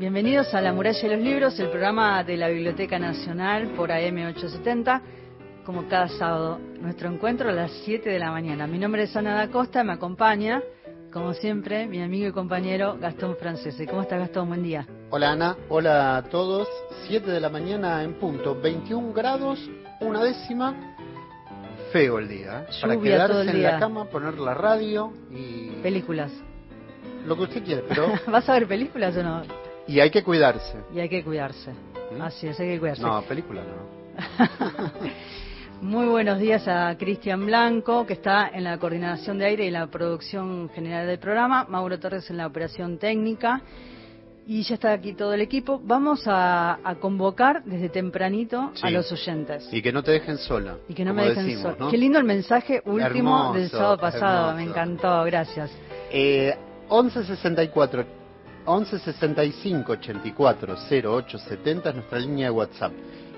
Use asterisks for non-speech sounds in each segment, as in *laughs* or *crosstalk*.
Bienvenidos a La Muralla y los Libros, el programa de la Biblioteca Nacional por AM870, como cada sábado. Nuestro encuentro a las 7 de la mañana. Mi nombre es Ana da Costa, me acompaña, como siempre, mi amigo y compañero Gastón Francese. ¿Cómo estás, Gastón? Buen día. Hola Ana, hola a todos. 7 de la mañana en punto, 21 grados, una décima. Feo el día, ¿eh? Para quedarse en día. la cama, poner la radio y Películas. lo que usted quiere, pero *laughs* ¿Vas a ver películas o no? Y hay que cuidarse. Y hay que cuidarse. ¿Mm? Así es, hay que cuidarse. No, película no. *laughs* Muy buenos días a Cristian Blanco, que está en la coordinación de aire y la producción general del programa, Mauro Torres en la operación técnica, y ya está aquí todo el equipo. Vamos a, a convocar desde tempranito a los oyentes. Y que no te dejen sola. Y que no me dejen sola. ¿no? Qué lindo el mensaje último Hermoso, del sábado pasado, hermoso. me encantó, gracias. Eh, 1164 1165 84 0870 es nuestra línea de WhatsApp.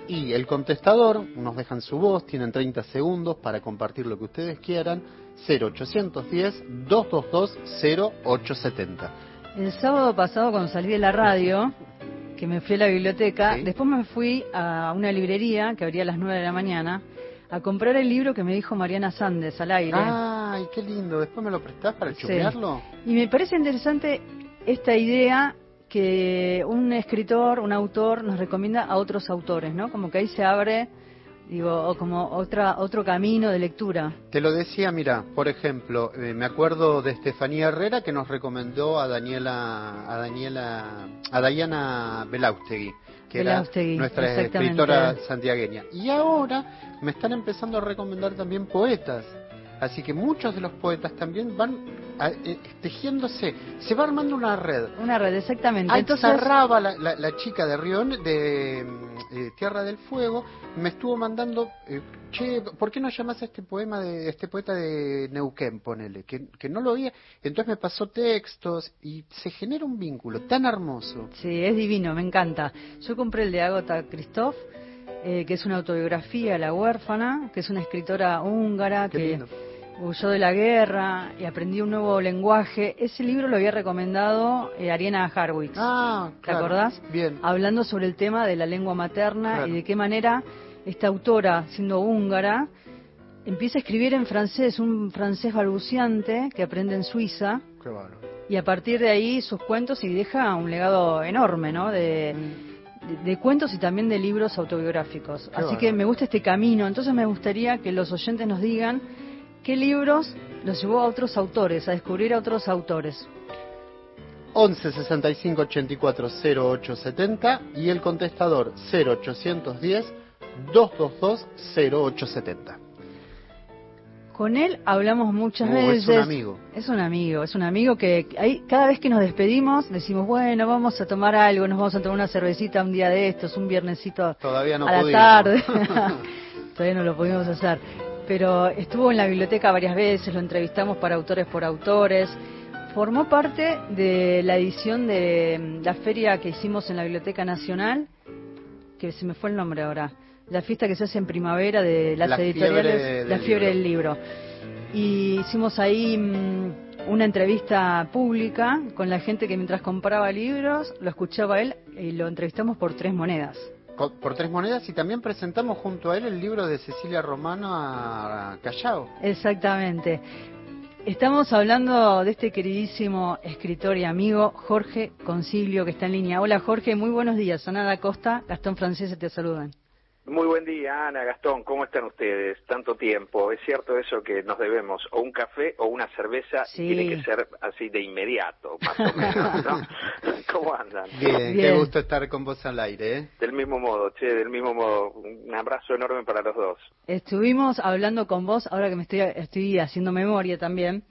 Y el contestador, nos dejan su voz, tienen 30 segundos para compartir lo que ustedes quieran. 0810 222 0870. El sábado pasado cuando salí de la radio, que me fui a la biblioteca, Sí. después me fui a una librería que abría a las 9 de la mañana a comprar el libro que me dijo Mariana Sandes al aire. Ay, qué lindo. Después me lo prestás para Sí. chumearlo. Y me parece interesante esta idea que un escritor, un autor nos recomienda a otros autores, ¿no? Como que ahí se abre, digo, o como otra otro camino de lectura. Te lo decía, mira, por ejemplo, eh, me acuerdo de Estefanía Herrera que nos recomendó a Daniela, a Daniela, a Diana Belaustegui, que era nuestra escritora santiagueña. Y ahora me están empezando a recomendar también poetas. Así que muchos de los poetas también van a- eh, tejiéndose, se va armando una red. Una red, exactamente. Ahí Entonces, Sarraba, la, la- la chica de Río, de mm, eh, Tierra del Fuego, me estuvo mandando, eh, che, ¿por qué no llamas a este poema de este poeta de Neuquén, ponele? Que, que no lo oía. Entonces me pasó textos y se genera un vínculo tan hermoso. Sí, es divino, me encanta. Yo compré el de Agota Christoph, eh, que es una autobiografía, La huérfana, que es una escritora húngara Qué que lindo. Huyó de la guerra y aprendió un nuevo lenguaje. Ese libro lo había recomendado eh, Ariana Harwitz, Ah, ¿te claro. acordás? Bien. Hablando sobre el tema de la lengua materna Claro. y de qué manera esta autora, siendo húngara, empieza a escribir en francés, un francés balbuciante que aprende en Suiza. Qué bárbaro. Y a partir de ahí sus cuentos y deja un legado enorme, ¿no? De, de- de cuentos y también de libros autobiográficos. Qué Así que me gusta este camino. Entonces me gustaría que los oyentes nos digan qué libros los llevó a otros autores, a descubrir a otros autores. 11 65 84 08 70 y el contestador 0810 222 08 70. Con él hablamos muchas Oh, es veces. un amigo. Es un amigo, es un amigo que ahí, cada vez que nos despedimos decimos, bueno, vamos a tomar algo, nos vamos a tomar una cervecita un día de estos, un viernesito Todavía no a la tarde. *laughs* *laughs* Todavía no lo pudimos hacer. Pero estuvo en la biblioteca varias veces, lo entrevistamos para autores por autores. Formó parte de la edición de mm, la feria que hicimos en la Biblioteca Nacional, que se me fue el nombre ahora, la fiesta que se hace en primavera de las La editoriales, fiebre la fiebre libro. del libro. Y hicimos ahí mm, una entrevista pública con la gente que mientras compraba libros, lo escuchaba él y lo entrevistamos por tres monedas. Por tres monedas y también presentamos junto a él el libro de Cecilia Romano a Callao. Exactamente. Estamos hablando de este queridísimo escritor y amigo Jorge Concilio que está en línea. Hola Jorge, muy buenos días. Sonada Costa, Gastón Francés te saludan. Muy buen día, Ana, Gastón, ¿cómo están ustedes? Tanto tiempo. Es cierto eso que nos debemos o un café o una cerveza Sí. y tiene que ser así de inmediato, más o menos, ¿no? *laughs* ¿Cómo andan? Bien, qué gusto estar con vos al aire, ¿eh? Del mismo modo, che, del mismo modo. Un abrazo enorme para los dos. Estuvimos hablando con vos, ahora que me estoy, estoy haciendo memoria también.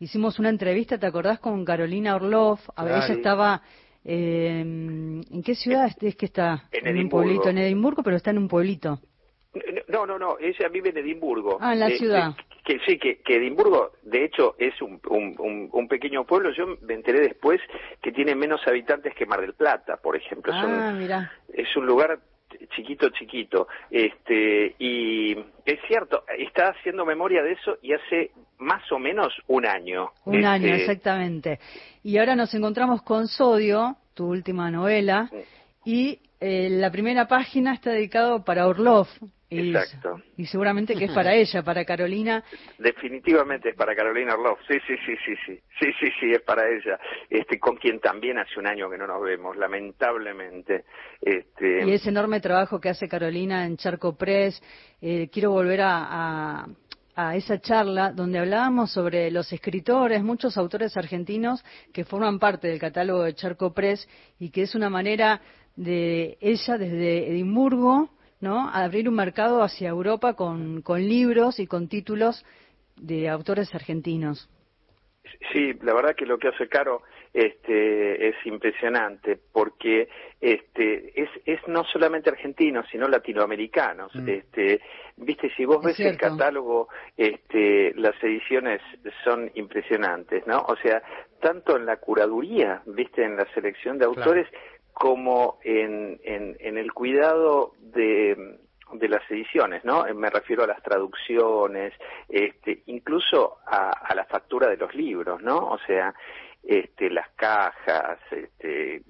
Hicimos una entrevista, ¿te acordás? Con Carolina Orloff. A ver, ella estaba. Eh, ¿En qué ciudad es que está? En un Edimburgo. pueblito, en Edimburgo, pero está en un pueblito. No, no, no, ella vive en Edimburgo. Ah, en la Eh, ciudad. Que, que sí, que, que Edimburgo, de hecho, es un, un, pequeño pueblo. Yo me enteré después que tiene menos habitantes que Mar del Plata, por ejemplo. Ah, mira. es un lugar chiquito, chiquito. Este, y es cierto, está haciendo memoria de eso y hace más o menos un año. Un Este, año, exactamente. Y ahora nos encontramos con Sodio, tu última novela, y eh, la primera página está dedicado para Orlov. Y, Exacto. y seguramente que es para *laughs* ella, para Carolina. Definitivamente es para Carolina Orloff. Sí, sí, sí, sí, sí. Sí, sí, sí, es para ella. Este, con quien también hace un año que no nos vemos, lamentablemente. Este, Y ese enorme trabajo que hace Carolina en Charco Press. Eh, quiero volver a, a- a esa charla donde hablábamos sobre los escritores, muchos autores argentinos que forman parte del catálogo de Charco Press y que es una manera de ella desde Edimburgo, ¿no? A abrir un mercado hacia Europa con, con libros y con títulos de autores argentinos. Sí, la verdad que lo que hace Caro este, es impresionante porque este, es, es no solamente argentinos, sino latinoamericanos. Mm. Este, Viste, si vos Es ves el catálogo, este, las ediciones son impresionantes, ¿no? O sea, tanto en la curaduría, viste, en la selección de Claro. Como en, en, en el cuidado de, de las ediciones, ¿no? Eh, Me refiero a las traducciones, este, incluso a, la factura de los libros, ¿no? O sea, este, las cajas, este,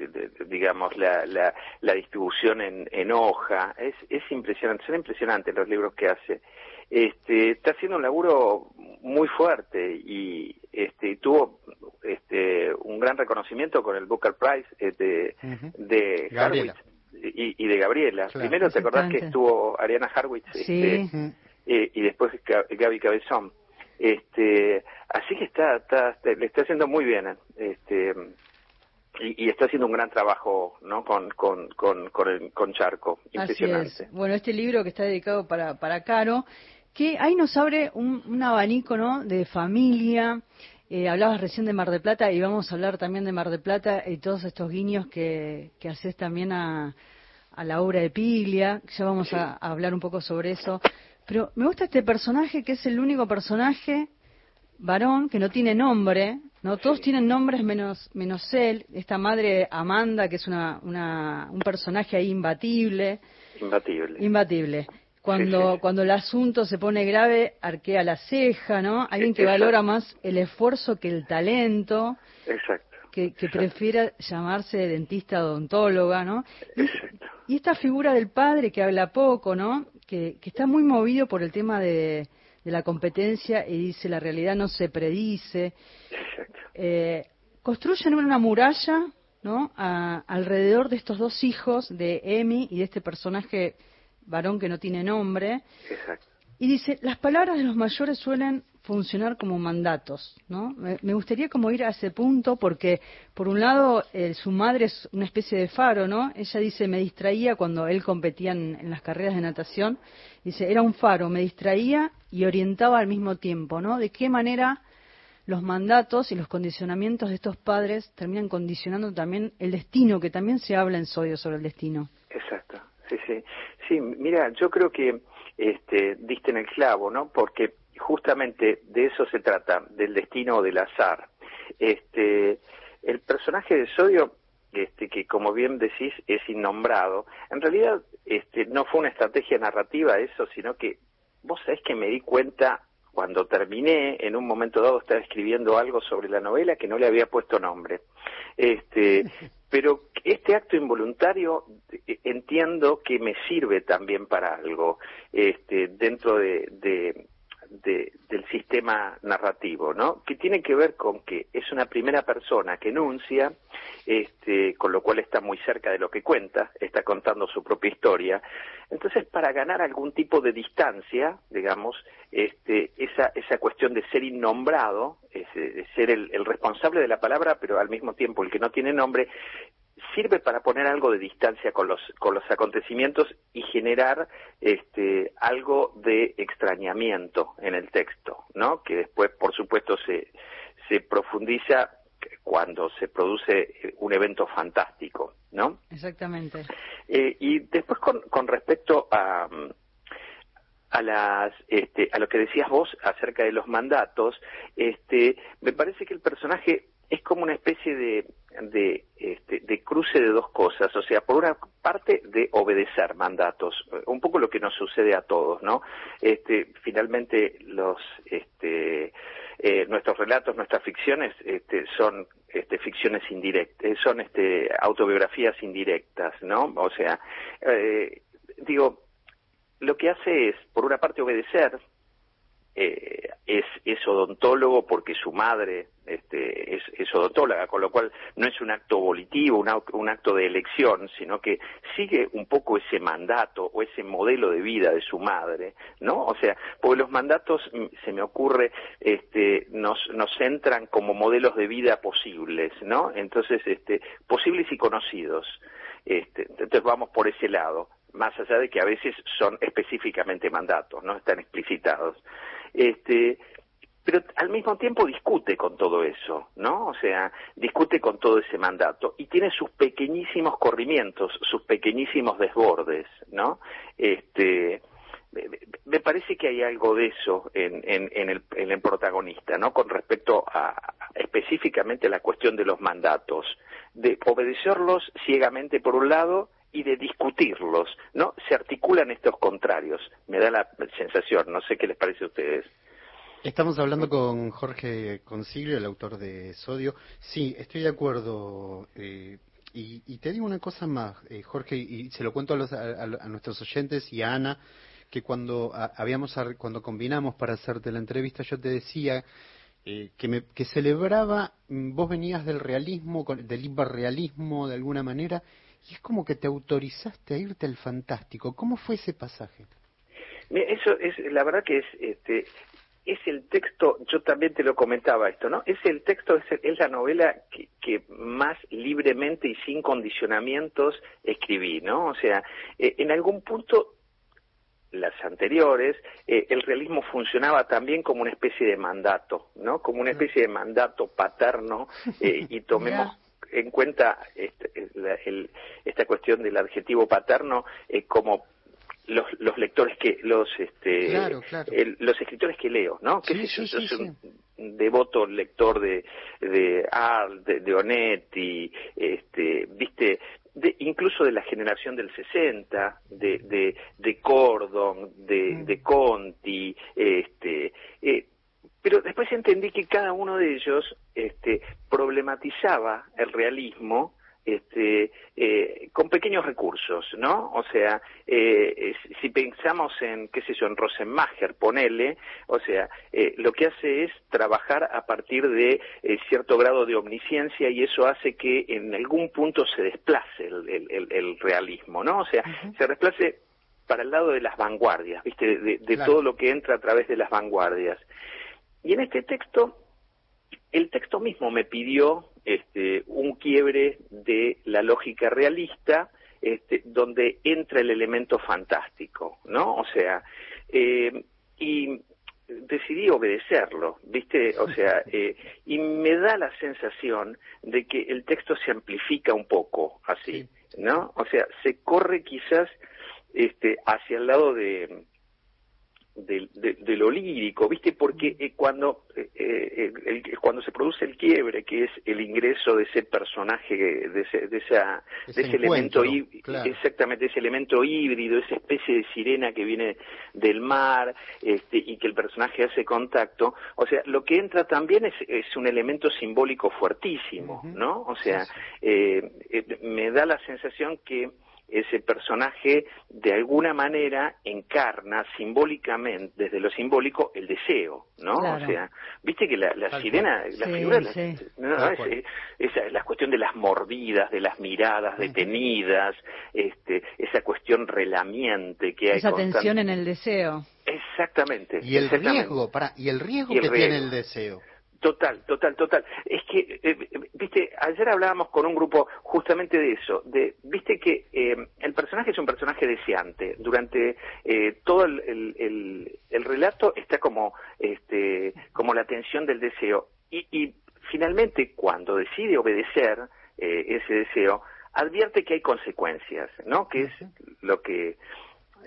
digamos, la, la, la distribución en, en hoja, es, es impresionante, son impresionantes los libros que hace. Este, está haciendo un laburo muy fuerte y este, tuvo este, un gran reconocimiento con el Booker Prize eh, de, Ujú. de Gabriela. Y, y de Gabriela. Claro. Primero, ¿te acordás que estuvo Ariana Harwitz? Sí. Este, eh, y después Ga- Gaby Cabezón. Este, así que está, está, está- le está haciendo muy bien, este, y, y está haciendo un gran trabajo, ¿no? Con, con, con, con, el- con Charco, Así impresionante. es. Bueno, este libro que está dedicado para, para Caro, que ahí nos abre un, un abanico, ¿no? De familia. Eh, hablabas recién de Mar de Plata y vamos a hablar también de Mar de Plata y todos estos guiños que, que haces también a, a la obra de Piglia. Ya vamos a, a hablar un poco sobre eso. Pero me gusta este personaje que es el único personaje varón que no tiene nombre, ¿no? Todos Sí. tienen nombres menos, menos él. Esta madre Amanda, que es una, una, un personaje ahí imbatible. Imbatible. Imbatible. Cuando, Sí, sí. cuando el asunto se pone grave, arquea la ceja, ¿no? Alguien que Exacto. valora más el esfuerzo que el talento, Exacto. que, que Exacto. prefiere llamarse dentista odontóloga, ¿no? Y, Exacto. y esta figura del padre que habla poco, ¿no? Que, que está muy movido por el tema de, de la competencia y dice la realidad no se predice. Eh, construyen una muralla, ¿no? A- alrededor de estos dos hijos de Emi y de este personaje varón que no tiene nombre. Exacto. Y dice, las palabras de los mayores suelen funcionar como mandatos, ¿no? Me, gustaría como ir a ese punto porque, por un lado, eh, su madre es una especie de faro, ¿no? Ella dice, me distraía cuando él competía en, en las carreras de natación. Dice, era un faro, me distraía y orientaba al mismo tiempo, ¿no? De qué manera los mandatos y los condicionamientos de estos padres terminan condicionando también el destino, que también se habla en Sodio sobre el destino. Exacto, sí, sí. Sí, mira, yo creo que este, diste en el clavo, ¿no? Porque justamente de eso se trata, del destino o del azar. Este, el personaje de Sodio, este, que como bien decís es innombrado, en realidad este, no fue una estrategia narrativa eso, sino que vos sabés que me di cuenta cuando terminé, en un momento dado estaba escribiendo algo sobre la novela que no le había puesto nombre. Este, *laughs* pero este acto involuntario eh, entiendo que me sirve también para algo este, dentro de, de- de- del sistema narrativo, ¿no? Que tiene que ver con que es una primera persona que enuncia, este, con lo cual está muy cerca de lo que cuenta, está contando su propia historia. Entonces, para ganar algún tipo de distancia, digamos, este, esa, esa cuestión de ser innombrado, de ser el, el responsable de la palabra, pero al mismo tiempo el que no tiene nombre, sirve para poner algo de distancia con los con los acontecimientos y generar este algo de extrañamiento en el texto no que después por supuesto se se profundiza cuando se produce un evento fantástico no Exactamente. Eh, y después con, con respecto a a las este, a lo que decías vos acerca de los mandatos, este, me parece que el personaje es como una especie de, de, este, de cruce de dos cosas, o sea, por una parte de obedecer mandatos, un poco lo que nos sucede a todos, ¿no? Este, finalmente los, este, eh, nuestros relatos, nuestras ficciones, este, son este, ficciones indirectas, son este, autobiografías indirectas, ¿no? O sea, eh, digo, lo que hace es, por una parte, obedecer, eh, es, odontólogo porque su madre este, es, odontóloga, con lo cual no es un acto volitivo, un, acto de elección, sino que sigue un poco ese mandato o ese modelo de vida de su madre, ¿no? O sea, porque los mandatos, mm, se me ocurre, este, nos, nos centran como modelos de vida posibles, ¿no? Entonces, este, posibles y conocidos. Este, entonces vamos por ese lado, más allá de que a veces son específicamente mandatos, no están explicitados este, pero al mismo tiempo discute con todo eso, ¿no? O sea, discute con todo ese mandato y tiene sus pequeñísimos corrimientos, sus pequeñísimos desbordes, ¿no? Este, me parece que hay algo de eso en, en, el, en el protagonista, ¿no? Con respecto a específicamente la cuestión de los mandatos, de obedecerlos ciegamente por un lado y de discutirlos, ¿no? Se articulan estos contrarios, me da la sensación, no sé qué les parece a ustedes. Estamos hablando con Jorge Concilio, el autor de Sodio. Sí, estoy de acuerdo. Eh, y, te digo una cosa más, eh, Jorge, y se lo cuento a, los, a, nuestros oyentes y a Ana, que cuando habíamos cuando combinamos para hacerte la entrevista, yo te decía eh, que, me, que celebraba, mm, vos venías del realismo, del hiperrealismo de alguna manera, y es como que te autorizaste a irte al fantástico. ¿Cómo fue ese pasaje? Eso es, la verdad que es, este, es el texto, yo también te lo comentaba esto, ¿no? Es el texto, es, la novela que, más libremente y sin condicionamientos escribí, ¿no? O sea, eh, en algún punto las anteriores, eh, el realismo funcionaba también como una especie de mandato, ¿no? Como una especie de mandato paterno eh, y *laughs* tomemos en cuenta este, esta cuestión del adjetivo paterno eh, como los, los, lectores que los este los escritores que leo no que yo soy un devoto lector de de Art de, de Onetti este viste de, incluso de la generación del 60, de, de, de Cordon, de, mm. de Conti, este, eh, pero después entendí que cada uno de ellos este, problematizaba el realismo este, eh, con pequeños recursos, ¿no? O sea, eh, si pensamos en, qué sé yo, en Rosenmacher, ponele, o sea, eh, lo que hace es trabajar a partir de cierto grado de omnisciencia y eso hace que en algún punto se desplace el, realismo, ¿no? O sea, se desplace para el lado de las vanguardias, ¿viste? De, todo lo que entra a través de las vanguardias. Y en este texto, el texto mismo me pidió este, un quiebre de la lógica realista, este, donde entra el elemento fantástico, ¿no? O sea, eh, y decidí obedecerlo, ¿viste? O *laughs* sea, eh, y me da la sensación de que el texto se amplifica un poco así, ¿no? O sea, se corre quizás este, hacia el lado de, de, lo lírico, ¿viste? Porque eh, cuando, eh, eh, cuando se produce el quiebre, que es el ingreso de ese personaje, de ese, de esa, ese, elemento, exactamente, ese elemento híbrido, esa especie de sirena que viene del mar, este, y que el personaje hace contacto, o sea, lo que entra también es, es un elemento simbólico fuertísimo, ¿no? O sea, me da la sensación que ese personaje de alguna manera encarna simbólicamente, desde lo simbólico, el deseo, ¿no? O sea, viste que la, sirena, la figura, ¿no? es, la cuestión de las mordidas, de las miradas detenidas, este, esa cuestión relamiente que hay. Esa tensión en el deseo. Exactamente. Y el riesgo, para, y el riesgo que tiene el deseo. Total, total, total. Es que, eh, viste, ayer hablábamos con un grupo justamente de eso, de, viste que eh, el personaje es un personaje deseante. Durante eh, todo el, el, relato está como, este, como la tensión del deseo. Y, y finalmente, cuando decide obedecer ese deseo, advierte que hay consecuencias, ¿no? Que es lo que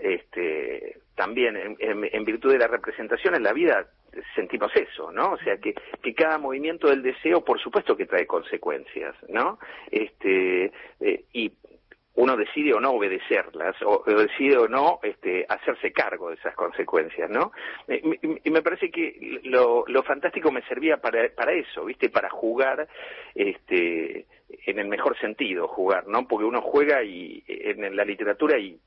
este, también en, virtud de la representación en la vida sentimos eso, ¿no? O sea, que, cada movimiento del deseo, por supuesto que trae consecuencias, ¿no? Este, eh, y uno decide o no obedecerlas, o, decide o no este, hacerse cargo de esas consecuencias, ¿no? Y, me parece que lo, lo fantástico me servía para, para eso, ¿viste? Para jugar, este, en el mejor sentido, jugar, ¿no? Porque uno juega y, en la literatura y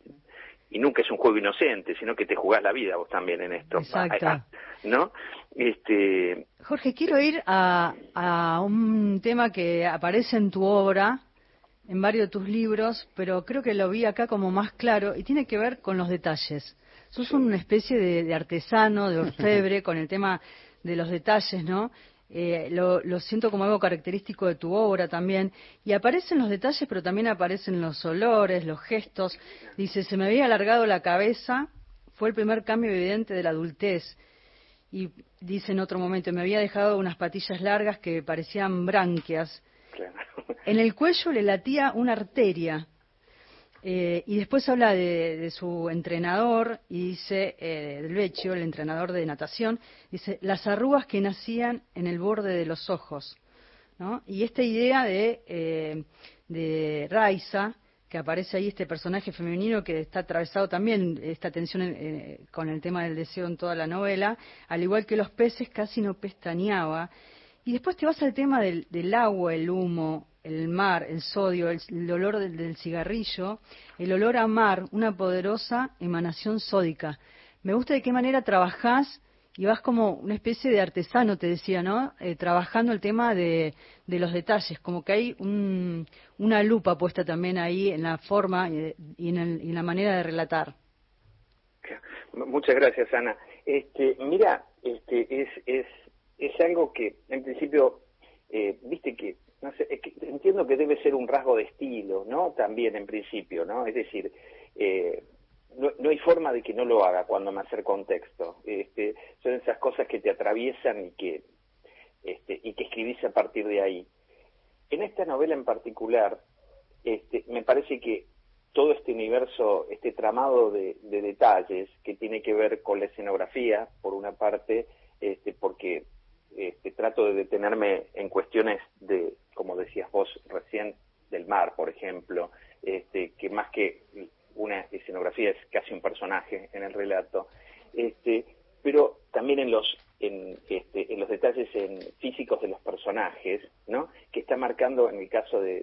y nunca es un juego inocente, sino que te jugás la vida vos también en esto. Exacto. *laughs* ¿No? Este... Jorge, quiero ir a, a un tema que aparece en tu obra, en varios de tus libros, pero creo que lo vi acá como más claro y tiene que ver con los detalles. Sos una especie de, artesano, de orfebre, *laughs* con el tema de los detalles, ¿no? Eh, lo, lo, siento como algo característico de tu obra también. Y aparecen los detalles, pero también aparecen los olores, los gestos. Dice, se me había alargado la cabeza, fue el primer cambio evidente de la adultez. Y dice en otro momento, me había dejado unas patillas largas que parecían branquias. En el cuello le latía una arteria. Eh, y después habla de, su entrenador y dice, eh, del Vecchio, el entrenador de natación, dice, las arrugas que nacían en el borde de los ojos. ¿no? Y esta idea de, eh, de Raiza, que aparece ahí este personaje femenino que está atravesado también esta tensión eh, con el tema del deseo en toda la novela, al igual que los peces casi no pestañeaba. Y después te vas al tema del, del agua, el humo, el mar, el sodio, el, olor del, cigarrillo, el olor a mar, una poderosa emanación sódica. Me gusta de qué manera trabajás y vas como una especie de artesano, te decía, ¿no? Eh, trabajando el tema de, los detalles, como que hay una lupa puesta también ahí en la forma y, en, la manera de relatar. Muchas gracias, Ana. Este, mira, este, es, es, es algo que en principio, eh, viste que no sé, entiendo que debe ser un rasgo de estilo, ¿no? También en principio, ¿no? Es decir, eh, no, hay forma de que no lo haga cuando me acerco a un. Este, son esas cosas que te atraviesan y que, este, y que escribís a partir de ahí. En esta novela en particular, este, me parece que todo este universo, este tramado de, de detalles que tiene que ver con la escenografía, por una parte, este, porque este, trato de detenerme en cuestiones de, como decías vos recién, del mar, por ejemplo, este, que más que una escenografía es casi un personaje en el relato, este, pero también en los en, este, en los detalles en físicos de los personajes, ¿no? que está marcando en el caso de,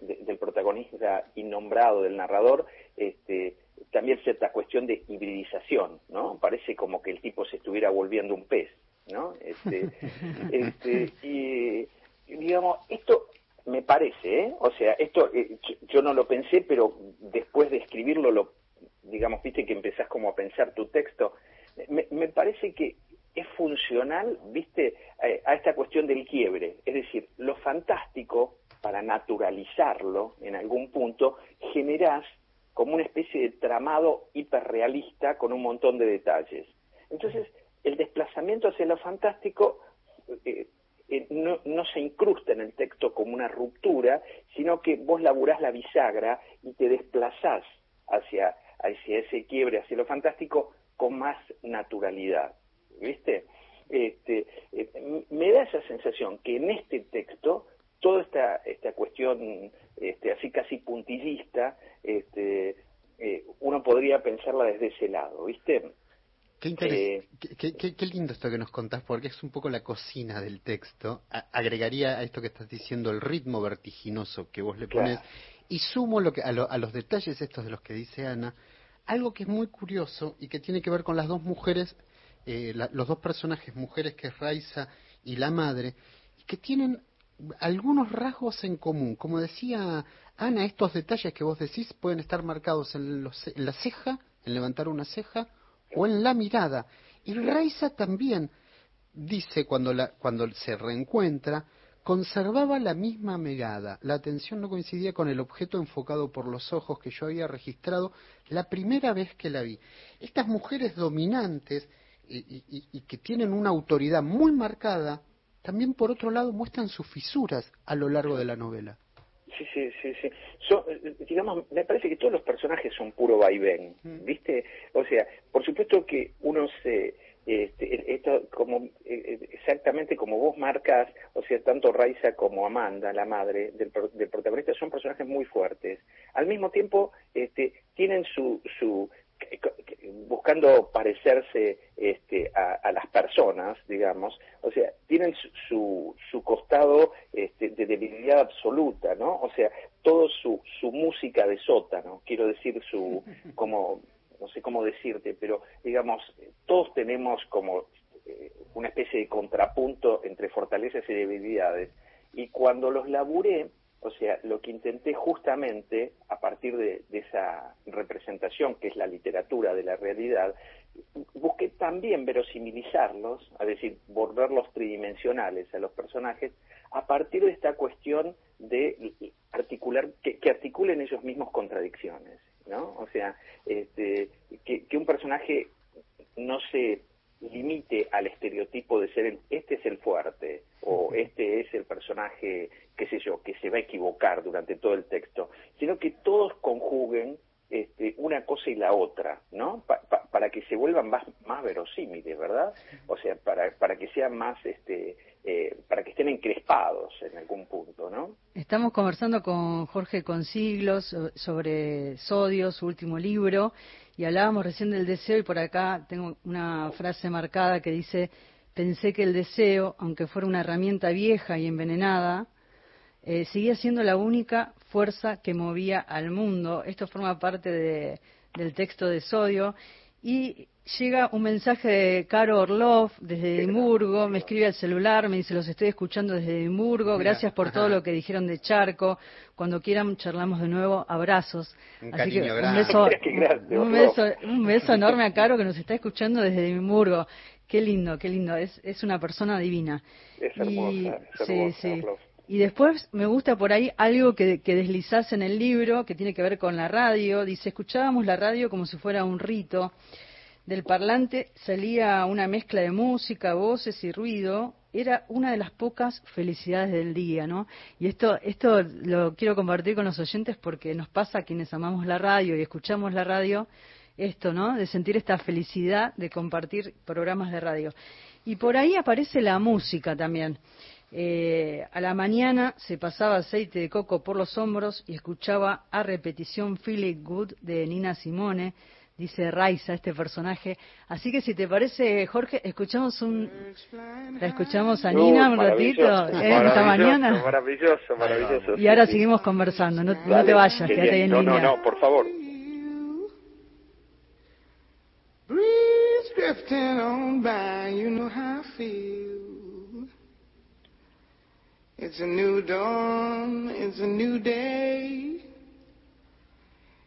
del protagonista innombrado, del narrador, este, también cierta cuestión de hibridización, ¿no? Parece como que el tipo se estuviera volviendo un pez, ¿no? Este, *laughs* este, y digamos, esto me parece, ¿eh? O sea, esto eh, yo no lo pensé, pero después de escribirlo, lo, digamos, viste que empezás como a pensar tu texto, me, me parece que es funcional, viste, a, esta cuestión del quiebre. Es decir, lo fantástico, para naturalizarlo en algún punto, generás como una especie de tramado hiperrealista con un montón de detalles. Entonces, el desplazamiento hacia lo fantástico eh, eh, no, no, se incrusta en el texto como una ruptura, sino que vos laburás la bisagra y te desplazás hacia, ese quiebre, hacia lo fantástico, con más naturalidad. ¿Viste? Este, eh, me da esa sensación que en este texto toda esta, esta cuestión este, así casi puntillista, este, uno podría pensarla desde ese lado, ¿viste? Eh, qué, qué, lindo esto que nos contás, porque es un poco la cocina del texto. agregaría a esto que estás diciendo el ritmo vertiginoso que vos le pones. Y sumo lo que, a, los detalles estos de los que dice Ana, algo que es muy curioso y que tiene que ver con las dos mujeres, eh, los dos personajes, mujeres que es Raiza y la madre, que tienen algunos rasgos en común. Como decía Ana, estos detalles que vos decís pueden estar marcados en, en la ceja, en levantar una ceja, o en la mirada. Y Raiza también dice cuando, la, cuando se reencuentra, conservaba la misma mirada, la atención no coincidía con el objeto enfocado por los ojos que yo había registrado la primera vez que la vi. Estas mujeres dominantes y, y que tienen una autoridad muy marcada, también por otro lado muestran sus fisuras a lo largo de la novela. Sí, sí, sí, sí. Eh, digamos, me parece que todos los personajes son puro vaivén, mm. ¿viste? O sea, por supuesto que uno se... Este, esto como eh, exactamente como vos marcas, o sea, tanto Raiza como Amanda, la madre del, del protagonista, son personajes muy fuertes. Al mismo tiempo, este, tienen su, su buscando parecerse este, a, las personas, digamos, o sea, tienen su, su costado este, de debilidad absoluta, ¿no? O sea, todo su, su música de sótano, quiero decir su, *laughs* como, no sé cómo decirte, pero digamos, todos tenemos como eh, una especie de contrapunto entre fortalezas y debilidades. Y cuando los laburé, o sea, lo que intenté justamente, a partir de, esa representación que es la literatura de la realidad, busqué también verosimilizarlos, es decir, volverlos tridimensionales a los personajes, a partir de esta cuestión de articular, que, articulen ellos mismos contradicciones, ¿no? O sea, este, que, que un personaje no se limite al estereotipo de ser el, este es el fuerte o este es el personaje, qué sé yo, que se va a equivocar durante todo el texto, sino que todos conjuguen este, una cosa y la otra, ¿no? para que se vuelvan más, más verosímiles, ¿verdad? O sea, para, para que sean más, este, eh, para que estén encrespados en algún punto, ¿no? Estamos conversando con Jorge Consiglos sobre Sodio, su último libro, y hablábamos recién del deseo y por acá tengo una frase marcada que dice, pensé que el deseo, aunque fuera una herramienta vieja y envenenada, eh, seguía siendo la única fuerza que movía al mundo. Esto forma parte del texto de Sodio. Y llega un mensaje de Caro Orlov desde Edimburgo, me escribe al celular, me dice, los estoy escuchando desde Edimburgo, gracias por todo lo que dijeron de Charco, cuando quieran charlamos de nuevo, abrazos. Un Así que un beso, *laughs* un beso, un beso enorme a Caro que nos está escuchando desde Edimburgo. Qué lindo, qué lindo, es, es una persona divina. Es hermosa, sí, sí. Y después me gusta por ahí algo que, que deslizás en el libro, que tiene que ver con la radio. Dice, escuchábamos la radio como si fuera un rito. Del parlante salía una mezcla de música, voces y ruido. Era una de las pocas felicidades del día, ¿no? Y esto, esto lo quiero compartir con los oyentes porque nos pasa a quienes amamos la radio y escuchamos la radio, esto, ¿no? De sentir esta felicidad de compartir programas de radio. Y por ahí aparece la música también. Eh, a la mañana se pasaba aceite de coco por los hombros y escuchaba a repetición Feeling Good de Nina Simone dice Raiza, este personaje. Así que si te parece, Jorge, escuchamos un... La escuchamos a Nina un ratito ¿eh? esta mañana. Maravilloso, maravilloso. Y ahora seguimos conversando, no, no te vayas, quédate ahí en no, línea. No, no, por favor. drifting on by, you know how I feel. It's a new dawn, it's a new day.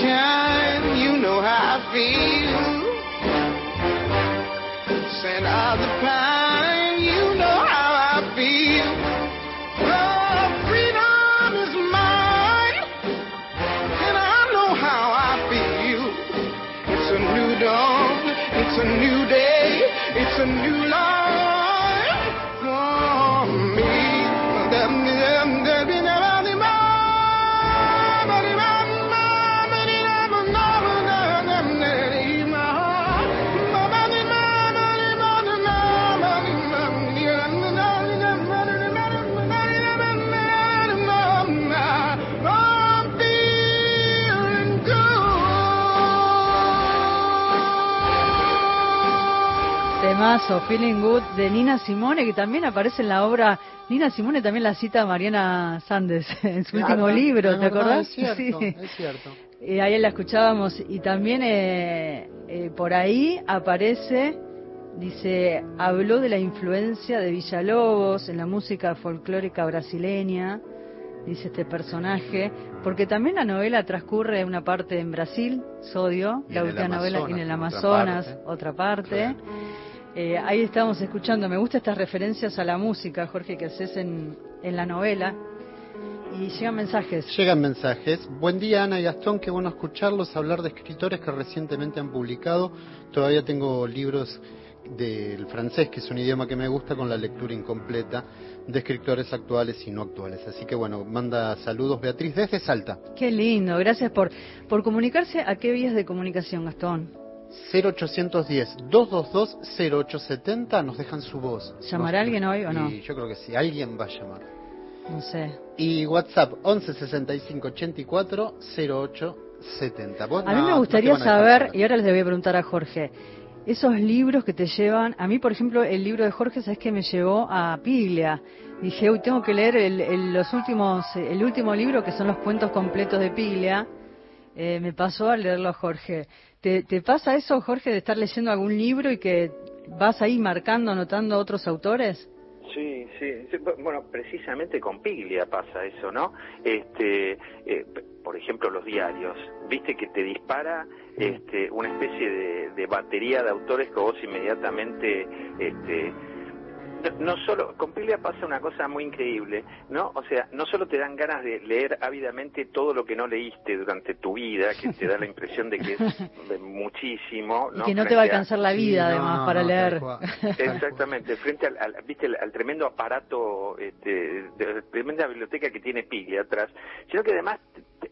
when you shine, you know how I feel. Scent of the pine, Temazo, Feeling Good de Nina Simone, que también aparece en la obra. Nina Simone también la cita Mariana Sandes *laughs* en su último libro, ¿te verdad, acordás? Es cierto, *laughs* Sí. es cierto. Eh, ahí la escuchábamos y también eh, eh, por ahí aparece, dice, habló de la influencia de Villalobos en la música folclórica brasileña, dice este personaje, porque también la novela transcurre una parte en Brasil, Sodio, Y la última novela, en el Amazonas, Amazonas, otra parte. otra parte. Claro. Eh, ahí estamos escuchando, me gustan estas referencias a la música, Jorge, que haces en, en la novela. Y llegan mensajes. Llegan mensajes. Buen día Ana y Gastón, qué bueno escucharlos hablar de escritores que recientemente han publicado. Todavía tengo libros del francés, que es un idioma que me gusta, con la lectura incompleta de escritores actuales y no actuales. Así que bueno, manda saludos Beatriz desde Salta. Qué lindo, gracias por, por comunicarse. ¿A qué vías de comunicación, Gastón? 0810-222-0870 nos dejan su voz. ¿Llamará alguien hoy o no? Y yo creo que sí, alguien va a llamar. No sé. Y WhatsApp 11 65 84 08 70. Vos A mí no- me gustaría saber, y ahora les voy a preguntar a Jorge, esos libros que te llevan, a mí por ejemplo el libro de Jorge, ¿sabes que me llevó a Piglia? Dije, uy, tengo que leer el, el- los últimos, el último libro que son los cuentos completos de Piglia. Eh, me pasó a leerlo a Jorge. ¿Te, ¿Te pasa eso, Jorge, de estar leyendo algún libro y que vas ahí marcando, anotando otros autores? Sí, sí, sí, bu- bueno, precisamente con Piglia pasa eso, ¿no? Este, eh, por ejemplo, los diarios, viste que te dispara este, una especie de, de batería de autores que vos inmediatamente, este, no, no solo, con Piglia pasa una cosa muy increíble, ¿no? O sea, no solo te dan ganas de leer ávidamente todo lo que no leíste durante tu vida, que te da la impresión de que es *laughs* de muchísimo, Y ¿no? que no te va a alcanzar la vida, además, no, para no, leer. *laughs* Exactamente, frente al, al- viste, al, al tremendo aparato, este, de la tremenda biblioteca que tiene Piglia atrás, sino que además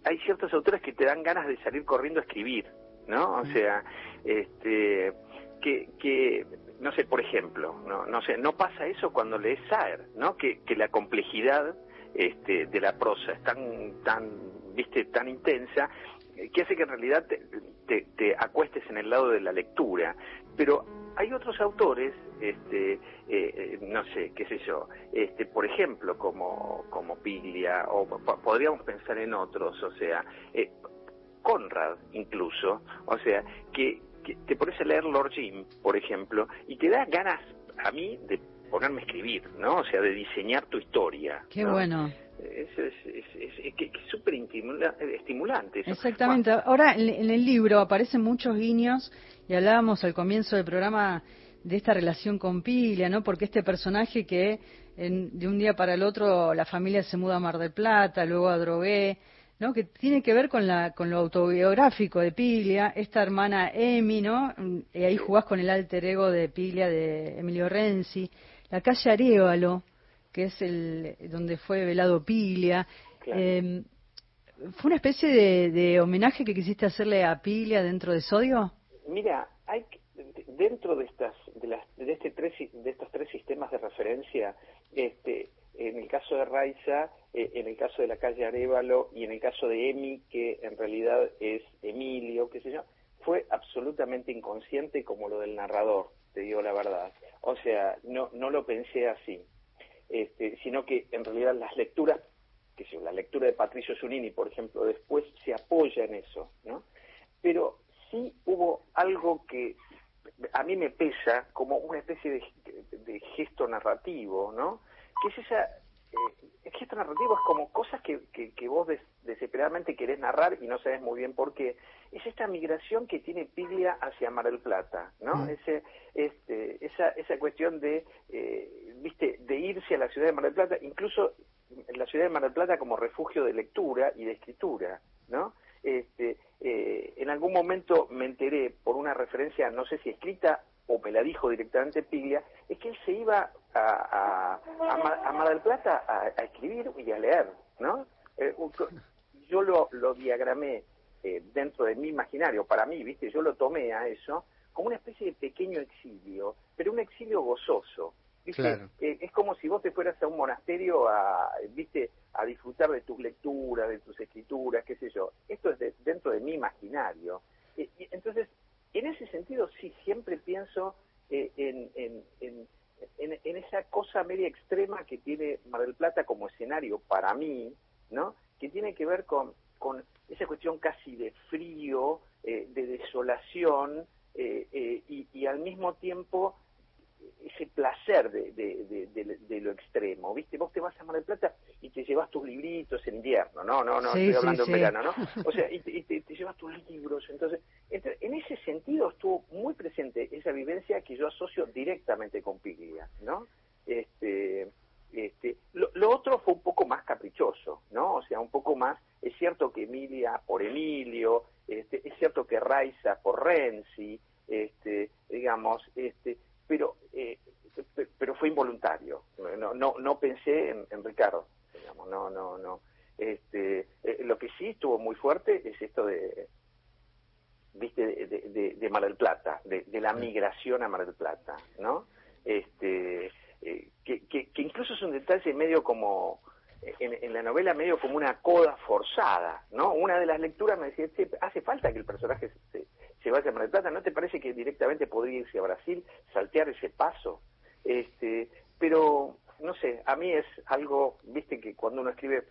hay ciertos autores que te dan ganas de salir corriendo a escribir, ¿no? O sea, este, que, que no sé, por ejemplo, no, no sé, no pasa eso cuando lees Saer, ¿no? Que, que la complejidad este, de la prosa es tan, tan, viste, tan intensa eh, que hace que en realidad te, te, te acuestes en el lado de la lectura. Pero hay otros autores, este, eh, eh, no sé, qué sé yo, este, por ejemplo, como, como Piglia, o po- podríamos pensar en otros, o sea, eh, Conrad incluso, o sea, que, que te pones a leer Lord Jim, por ejemplo, y te da ganas a mí de ponerme a escribir, ¿no? O sea, de diseñar tu historia. Qué ¿no? bueno. Es, es, es- es es súper estimula- estimulante. eso. Exactamente. Ahora, en en el libro aparecen muchos guiños y hablábamos al comienzo del programa de esta relación con Piglia, ¿no? Porque este personaje que en- de un día para el otro la familia se muda a Mar del Plata, luego a Drogué, ¿no? Que tiene que ver con la con lo autobiográfico de Piglia, esta hermana Emi, ¿no? Y ahí jugás con el alter ego de Piglia de Emilio Renzi, la calle Arevalo, que es el donde fue velado Piglia. Claro. Eh, ¿Fue una especie de, de homenaje que quisiste hacerle a Piglia dentro de Sodio? Mira, hay que- dentro de estas de, las, de este tres de estos tres sistemas de referencia, este, en el caso de Raiza, eh, en el caso de la calle Arevalo y en el caso de Emi, que en realidad es Emilio, qué sé yo, fue absolutamente inconsciente como lo del narrador, te digo la verdad. O sea, no no lo pensé así, este, sino que en realidad las lecturas, que sé la lectura de Patricio Zunini, por ejemplo, después se apoya en eso, ¿no? Pero sí hubo algo que a mí me pesa como una especie de gesto narrativo, ¿no? Que es esa... eh, el gesto narrativo es como cosas que, que, que vos des- desesperadamente querés narrar y no sabes muy bien por qué. Es esta migración que tiene Piglia hacia Mar del Plata, ¿no? Mm. Ese, este, esa, esa cuestión de, eh, viste, de irse a la ciudad de Mar del Plata, incluso la ciudad de Mar del Plata como refugio de lectura y de escritura, ¿no? Este, eh, en algún momento me enteré por una referencia, no sé si escrita o me la dijo directamente Piglia, es que él se iba a, a, Mar del Plata a, escribir y a leer, ¿no? Eh, yo lo, lo diagramé eh, dentro de mi imaginario, para mí, ¿viste? Yo lo tomé a eso como una especie de pequeño exilio, pero un exilio gozoso. ¿viste? Eh, es como si vos te fueras a un monasterio a, ¿viste? a disfrutar de tus lecturas, de tus escrituras, qué sé yo. Esto es dentro de mi imaginario. y entonces, en ese sentido, sí, siempre pienso eh, en, en, en, esa cosa media extrema que tiene Mar del Plata como escenario para mí, ¿no? Que tiene que ver con, con esa cuestión casi de frío, eh, de desolación, eh, y, y, al mismo tiempo ese placer de, de, lo extremo, ¿viste? Vos te vas a Mar del Plata y te llevas tus libritos en invierno, no, no, no, estoy hablando en verano, ¿no? *laughs* O sea, y, te, llevas tus libros, entonces, en ese sentido estuvo muy presente esa vivencia que yo asocio directamente con Piglia, ¿no? Este, este, lo, lo, otro fue un poco más caprichoso, ¿no? O sea, un poco más, es cierto que Emilia por Emilio, este, es cierto que Raiza por Renzi, este, digamos, este, pero eh, pero fue involuntario. No no no pensé en, Ricardo digamos no no no. Este eh, lo que sí estuvo muy fuerte es esto de viste de, de, Mar del Plata de, la migración a Mar del Plata no este eh, que, que, incluso es un detalle medio como en, la novela medio como una coda forzada, ¿no? Una de las lecturas me decía, hace falta que el personaje se, vaya a Mar del Plata, ¿no te parece que directamente podría irse a Brasil, saltear ese paso? Este, pero, no sé, a mí es algo, viste que cuando uno escribe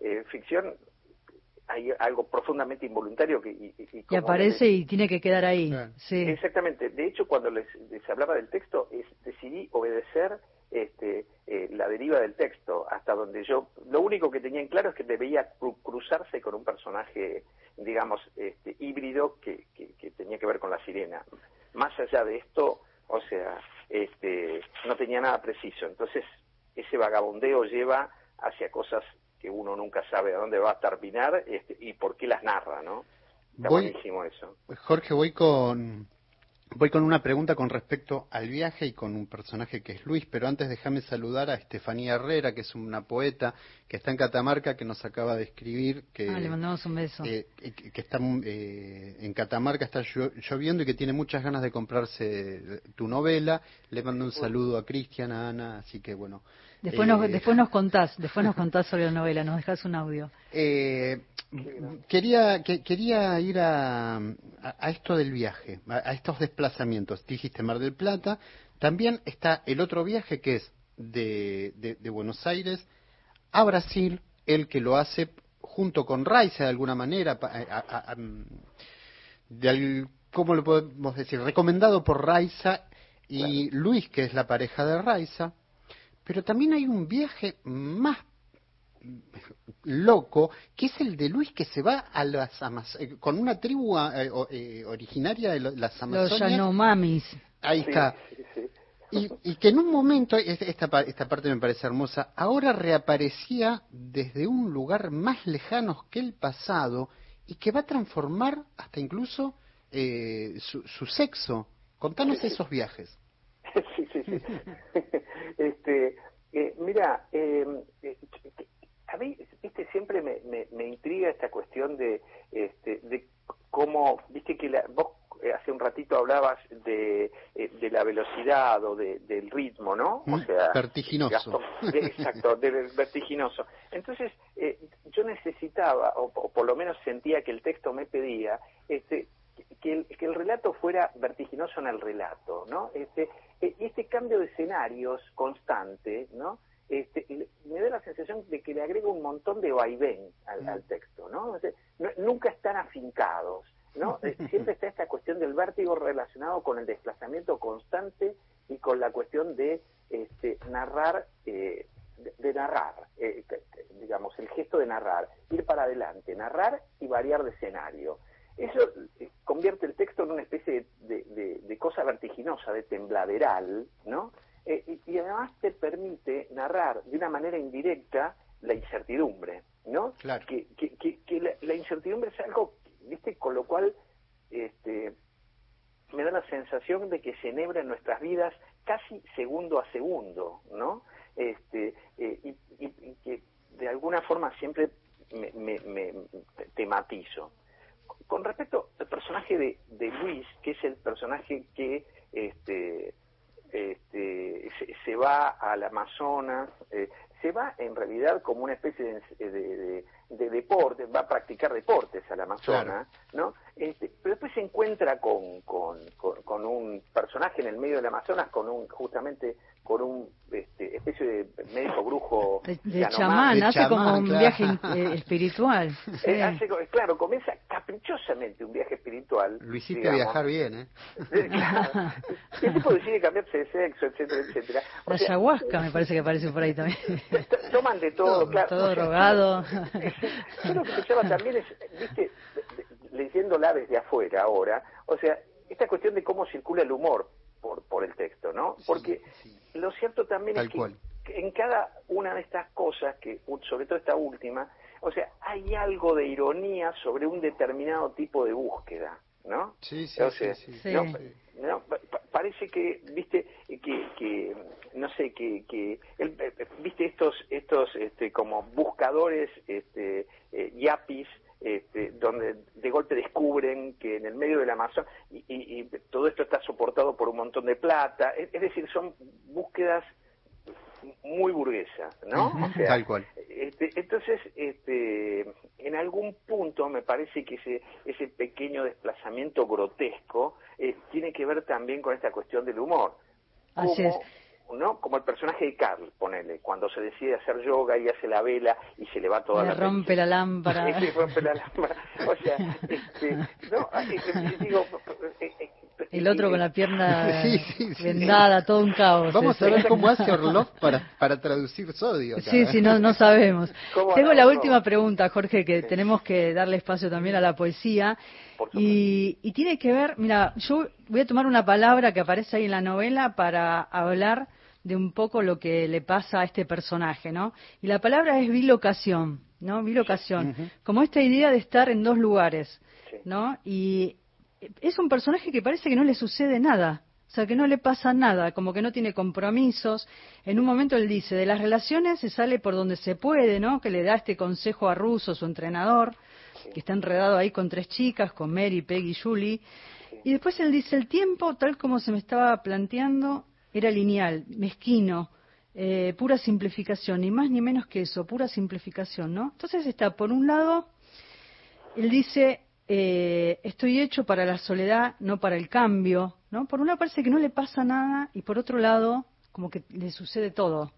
eh, ficción hay algo profundamente involuntario que y, aparece y tiene que quedar ahí. Sí. Exactamente. De hecho, cuando les, les hablaba del texto, es, decidí obedecer este, eh, la deriva del texto, hasta donde yo, lo único que tenía en claro es que debía cruzarse con un personaje, digamos, este, híbrido que, que, tenía que ver con la sirena. Más allá de esto, o sea, este, no tenía nada preciso. Entonces, ese vagabondeo lleva hacia cosas que uno nunca sabe a dónde va a terminar este, y por qué las narra, ¿no? Está buenísimo eso. Jorge, voy con Voy con una pregunta con respecto al viaje y con un personaje que es Luis, pero antes déjame saludar a Estefanía Herrera, que es una poeta que está en Catamarca, que nos acaba de escribir. Que, ah, le mandamos un beso. Eh, que está eh, en Catamarca, está lloviendo y que tiene muchas ganas de comprarse tu novela. Le mando un saludo a Cristian, a Ana, así que bueno. Después, nos, eh, después nos contás, después nos contás sobre la novela, nos dejas un audio. Eh, quería, quería ir a, a, esto del viaje, a, estos desplazamientos. Dijiste Mar del Plata. También está el otro viaje que es de, de, Buenos Aires a Brasil, el que lo hace junto con Raiza de alguna manera, de, ¿cómo lo podemos decir? Recomendado por Raiza y Luis, que es la pareja de Raiza. Pero también hay un viaje más loco, que es el de Luis que se va a las Amaz eh, con una tribu eh, eh, originaria de las Amazonias. Los Yanomamis. Ahí está. Y, y, que en un momento, esta, esta parte me parece hermosa, ahora reaparecía desde un lugar más lejano que el pasado y que va a transformar hasta incluso su, su, sexo. Contanos esos viajes. *laughs* Sí, sí, sí. *laughs* este, mira, eh, a mí viste siempre me, me, intriga esta cuestión de este, de cómo viste que la, vos eh, hace un ratito hablabas de, eh, de la velocidad o de, del ritmo, ¿no? O mm, sea, vertiginoso. exacto, del vertiginoso. Entonces, eh, yo necesitaba, o, por lo menos sentía que el texto me pedía, este, que el, que el relato fuera vertiginoso en el relato, ¿no? Este, este cambio de escenarios constante, ¿no? Este, me da la sensación de que le agrega un montón de vaivén al, mm. texto, ¿no? Nunca están afincados, ¿no? *laughs* Eh, siempre está esta cuestión del vértigo relacionado con el desplazamiento constante y con la cuestión de este, narrar, eh, de, narrar, eh, digamos, el gesto de narrar, ir para adelante, narrar y variar de escenario. Eso convierte el texto en una especie de, de cosa vertiginosa, de tembladeral, ¿no? Eh, y, además te permite narrar de una manera indirecta la incertidumbre, ¿no? Claro. Que, que, la, incertidumbre es algo, ¿viste? Con lo cual este, me da la sensación sensación de que se enhebra en nuestras vidas casi segundo a segundo, ¿no? Este, eh, y, y- y que de alguna forma siempre me, me- me tematizo. Con respecto al personaje de, de Luis, que es el personaje que este, este, se, se va al Amazonas, eh, se va en realidad como una especie de, de- de- de deporte, va a practicar deportes al Amazonas, ¿no? Este, pero después se encuentra con, con, con- con un personaje en el medio del Amazonas, con un justamente con un este, especie de médico brujo De, chamán, hace como un claro. viaje eh, *laughs* espiritual. Sí. Eh, hace co- claro, comienza caprichosamente un viaje espiritual. Lo hiciste digamos. viajar bien, ¿eh? Eh, claro. El tipo decide cambiarse de sexo, etcétera, etcétera. O La sea, ayahuasca me parece que aparece por ahí también. toman de todo, Todo, claro. todo O sea, drogado. Yo lo que pensaba también es, viste, leyéndola desde afuera ahora, o sea, esta cuestión de cómo circula el humor por, por el texto, ¿no? Porque lo cierto también Tal es que, cual. en cada una de estas cosas, que sobre todo esta última, o sea, hay algo de ironía sobre un determinado tipo de búsqueda, ¿no? Sí, sí, O sí, sea, sí. Sí. ¿no? ¿no? Pa- pa- parece que viste que, que no sé que, que el- eh, viste estos estos este como buscadores este eh, yapis este, donde de golpe descubren que en el medio del Amazon y, y- y todo esto está soportado por un montón de plata es, es decir son búsquedas muy burguesas no o sea, Tal cual. este, entonces, este, en algún punto me parece que ese, ese pequeño desplazamiento grotesco eh, tiene que ver también con esta cuestión del humor. Así Como, es. ¿No? Como el personaje de Carl, ponele, cuando se decide hacer yoga y hace la vela y se le va toda Le la rompe la lámpara. *laughs* Sí, rompe la lámpara. O sea, este, no, eh, eh, digo, El otro con la pierna *laughs* Sí, sí, sí. vendada, todo un caos. Vamos a ver cómo hace Orlov para, para traducir sodio. acá, Sí, ¿eh? sí, no, no sabemos. *laughs* ¿Cómo Tengo no? la No. última pregunta, Jorge, que tenemos que darle espacio también a la poesía. Y, y tiene que ver, mira, yo voy a tomar una palabra que aparece ahí en la novela para hablar de un poco lo que le pasa a este personaje, ¿no? Y la palabra es bilocación, ¿no? Bilocación. Como esta idea de estar en dos lugares, Sí. ¿no? Y es un personaje que parece que no le sucede nada. O sea, que no le pasa nada, como que no tiene compromisos. En un momento él dice, de las relaciones se sale por donde se puede, ¿no? Que le da este consejo a Russo, su entrenador, que está enredado ahí con tres chicas, con Mary, Peggy y Julie. Y después él dice, el tiempo, tal como se me estaba planteando, era lineal, mezquino, eh, pura simplificación, ni más ni menos que eso, pura simplificación, ¿no? Entonces está, por un lado, él dice, eh, estoy hecho para la soledad, no para el cambio, ¿no? Por un lado parece que no le pasa nada y por otro lado, como que le sucede todo.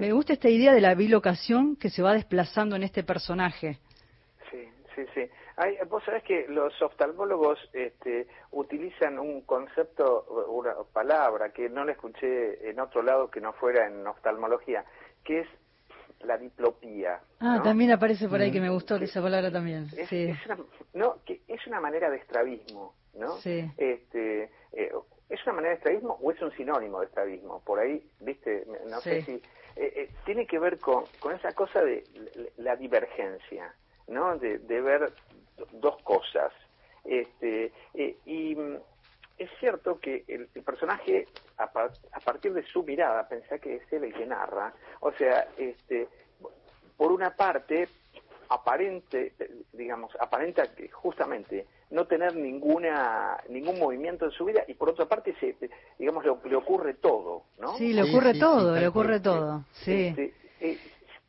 Me gusta esta idea de la bilocación que se va desplazando en este personaje. Sí, sí. Hay, vos sabés que los oftalmólogos este, utilizan un concepto, una palabra que no la escuché en otro lado que no fuera en oftalmología, que es la diplopía. Ah, ¿no? también aparece por ahí que me gustó esa palabra también. Es, Sí. es una, no, que es una manera de estrabismo, ¿no? Sí. Este, eh, ¿Es una manera de estrabismo o es un sinónimo de estrabismo? Por ahí, viste, no sé si... eh, eh, tiene que ver con, con esa cosa de la divergencia, ¿no? De, de ver do- dos cosas. Este, eh, y mm, es cierto que el, el personaje, a, par- a partir de su mirada, pensá que es él el que narra, o sea, este, por una parte, aparente, digamos, aparenta que justamente no tener ninguna ningún movimiento en su vida y por otra parte se digamos le, le ocurre todo, ¿no? Sí, le ocurre sí, todo, sí, le ocurre todo. Sí. Este, eh,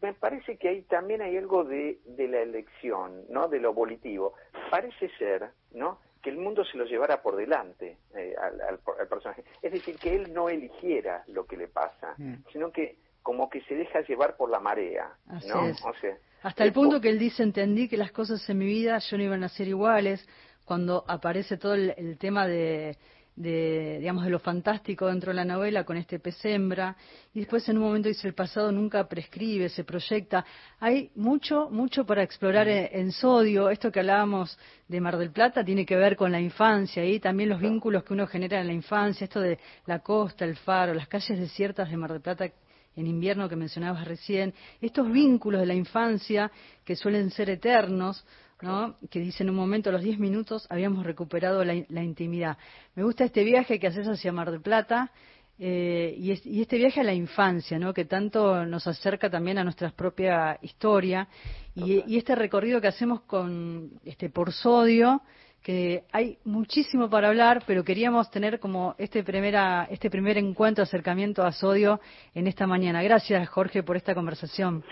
me parece que ahí también hay algo de, de la elección, ¿no? De lo volitivo. Parece ser, ¿no? Que el mundo se lo llevara por delante eh, al, al- al personaje. Es decir, que él no eligiera lo que le pasa, Mm. sino que como que se deja llevar por la marea, Así ¿no? es. O sea, Hasta el punto que él dice, entendí que las cosas en mi vida yo no iban a ser iguales, cuando aparece todo el, el tema de, de, digamos, de lo fantástico dentro de la novela con este pez hembra, y después en un momento dice, el pasado nunca prescribe, se proyecta. Hay mucho, mucho para explorar en, en Sodio. Esto que hablábamos de Mar del Plata tiene que ver con la infancia y también los vínculos que uno genera en la infancia, esto de la costa, el faro, las calles desiertas de Mar del Plata en invierno que mencionabas recién, estos vínculos de la infancia que suelen ser eternos, ¿no? Que dice en un momento, a los 10 minutos, habíamos recuperado la, la intimidad. Me gusta este viaje que haces hacia Mar del Plata. eh, y, es- y este viaje a la infancia, ¿no? que tanto nos acerca también a nuestra propia historia, y, y este recorrido que hacemos con este por sodio, que hay muchísimo para hablar, pero queríamos tener como este primera este primer encuentro, acercamiento a sodio en esta mañana. Gracias, Jorge, por esta conversación.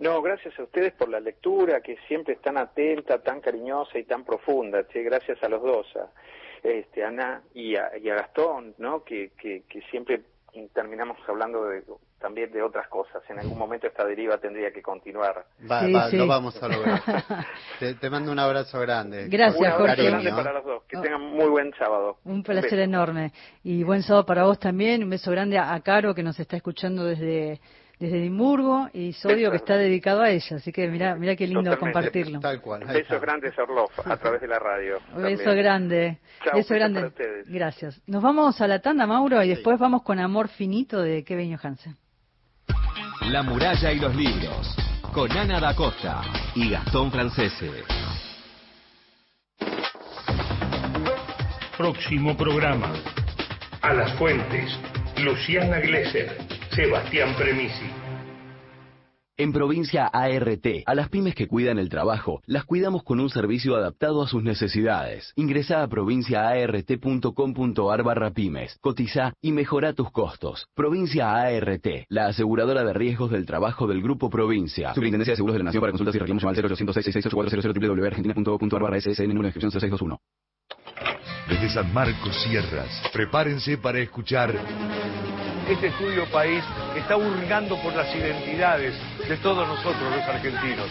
No, gracias a ustedes por la lectura, que siempre es tan atenta, tan cariñosa y tan profunda. Che, gracias a los dos, a este, Ana y a, y a Gastón, ¿no? Que, que, que siempre terminamos hablando de, también de otras cosas. En algún momento esta deriva tendría que continuar. Va, Sí, va, sí. Lo vamos a lograr. *laughs* te, te mando un abrazo grande. Gracias, Un abrazo Jorge. grande para los dos. Que tengan muy buen sábado. Un placer enorme. Y buen sábado para vos también. Un beso grande a, a Caro, que nos está escuchando desde, desde Edimburgo, y Sodio, que está dedicado a ella. Así que mira mira qué lindo Totalmente. compartirlo. Tal cual. ahí está. Besos grandes, Orloff, a través de la radio. Un beso grande. Chao, beso grande. Gracias. Nos vamos a la tanda, Mauro, y después vamos con Amor Finito de Kevin Johansen. La muralla y los libros. Con Ana da Costa y Gastón Francese. Próximo programa. A las fuentes. Luciana Glesser. Sebastián Premisi. En provincia ART, a las pymes que cuidan el trabajo, las cuidamos con un servicio adaptado a sus necesidades. Ingresa a provinciaart.com.ar barra pymes, cotiza y mejora tus costos. Provincia ART, la aseguradora de riesgos del trabajo del Grupo Provincia. Superintendencia de Seguros de la Nación para consultas y reclamos llama al 0800 668 www.argentina.gov.ar barra SSN número de inscripción 0621. Desde San Marcos Sierras, prepárense para escuchar Este estudio país está hurgando por las identidades de todos nosotros los argentinos.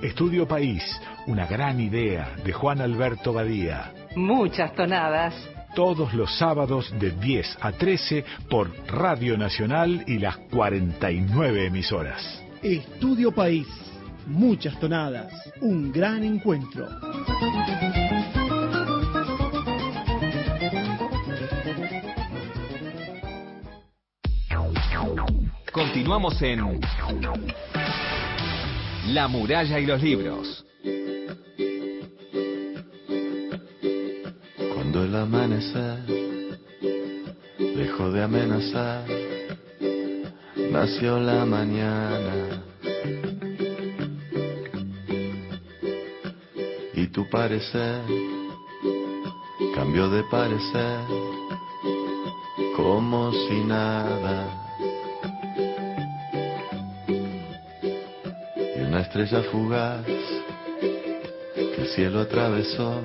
Estudio País, una gran idea de Juan Alberto Badía. Muchas tonadas. Todos los sábados de 10 a 13 por Radio Nacional y las 49 emisoras. Estudio País. Muchas tonadas. Un gran encuentro. Continuamos en La muralla y los libros. Cuando el amanecer dejó de amenazar, nació la mañana. Y tu parecer cambió de parecer como si nada. Una estrella fugaz que el cielo atravesó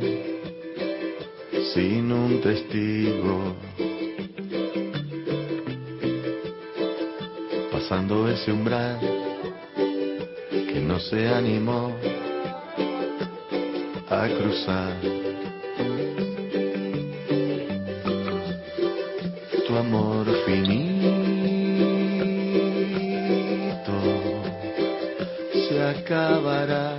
sin un testigo. Pasando ese umbral que no se animó a cruzar. Tu amor finito se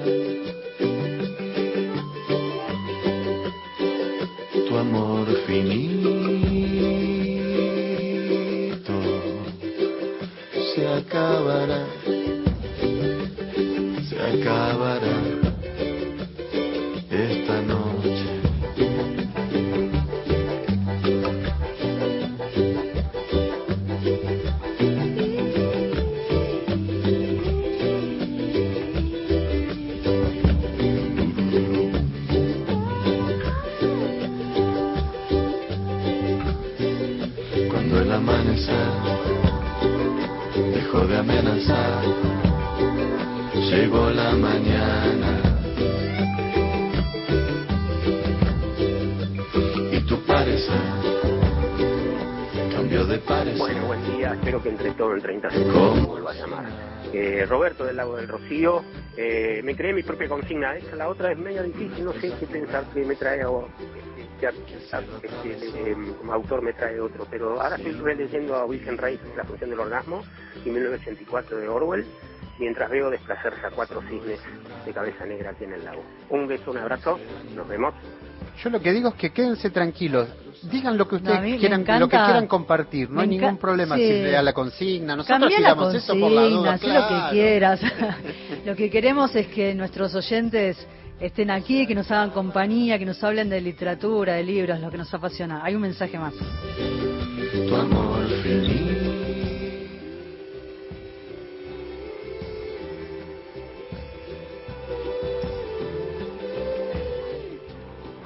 Me creé mi propia consigna. Esta, la otra es media difícil. No sé qué pensar que me trae o qué este, autor me trae otro. Pero ahora estoy releyendo a Wilhelm Reich, La función del orgasmo, y 1984 de Orwell, mientras veo desplazarse a cuatro cisnes de cabeza negra aquí en el lago. Un beso, un abrazo. Nos vemos. Yo lo que digo es que quédense tranquilos. Digan lo que ustedes quieran, lo que quieran compartir, no me hay ningún problema. sí. Si le da la consigna, nosotros Cambia la tiramos eso por la duda. consigna, haz lo que claro. quieras. *laughs* lo que queremos es que nuestros oyentes estén aquí, que nos hagan compañía, que nos hablen de literatura, de libros, lo que nos apasiona. Hay un mensaje más. Tu amor feliz.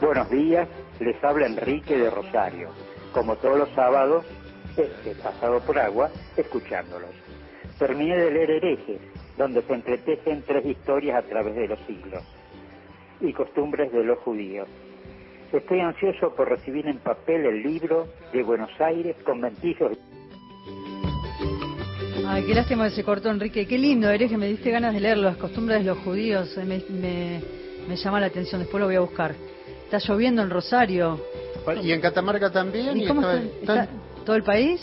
Buenos días, les habla Enrique de Rosario. Como todos los sábados, este pasado por agua, escuchándolos. Terminé de leer Herejes, donde se entretejen tres historias a través de los siglos y costumbres de los judíos. Estoy ansioso por recibir en papel el libro de Buenos Aires con ventillos Ay, qué lástima que se cortó, Enrique. Qué lindo, que me diste ganas de leer las costumbres de los judíos. Eh, me, me llama la atención, después lo voy a buscar. Está lloviendo en Rosario. Y en Catamarca también. ¿Y y cómo estaba- está, están- está todo el país?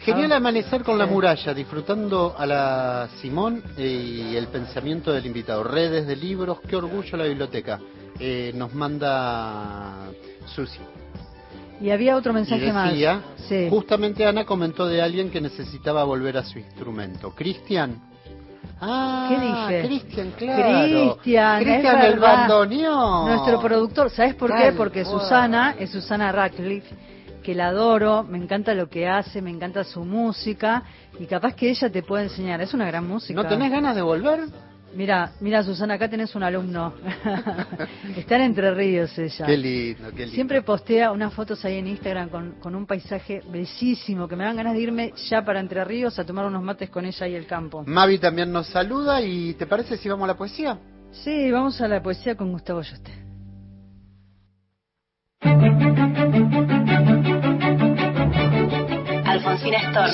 Genial Ah, amanecer con la muralla, disfrutando a la Simón y el pensamiento del invitado. Redes de libros, qué orgullo la biblioteca. Eh, nos manda Susi. Y había otro Y mensaje decía, más. Sí. justamente Ana comentó de alguien que necesitaba volver a su instrumento. Cristian. Ah, ¿Qué dije? Cristian, claro. Cristian, Cristian el bandoneón. Nuestro productor, ¿sabes por qué? Porque. Susana es Susana Radcliffe, que la adoro, me encanta lo que hace, me encanta su música y capaz que ella te puede enseñar. Es una gran música. ¿No tenés ganas de volver? Mira, mira Susana, acá tenés un alumno. *laughs* Está en Entre Ríos ella. Qué lindo, qué lindo. Siempre postea unas fotos ahí en Instagram con, con un paisaje bellísimo, que me dan ganas de irme ya para Entre Ríos a tomar unos mates con ella y el campo. Mavi también nos saluda y ¿te parece si vamos a la poesía? Sí, vamos a la poesía con Gustavo Yuste.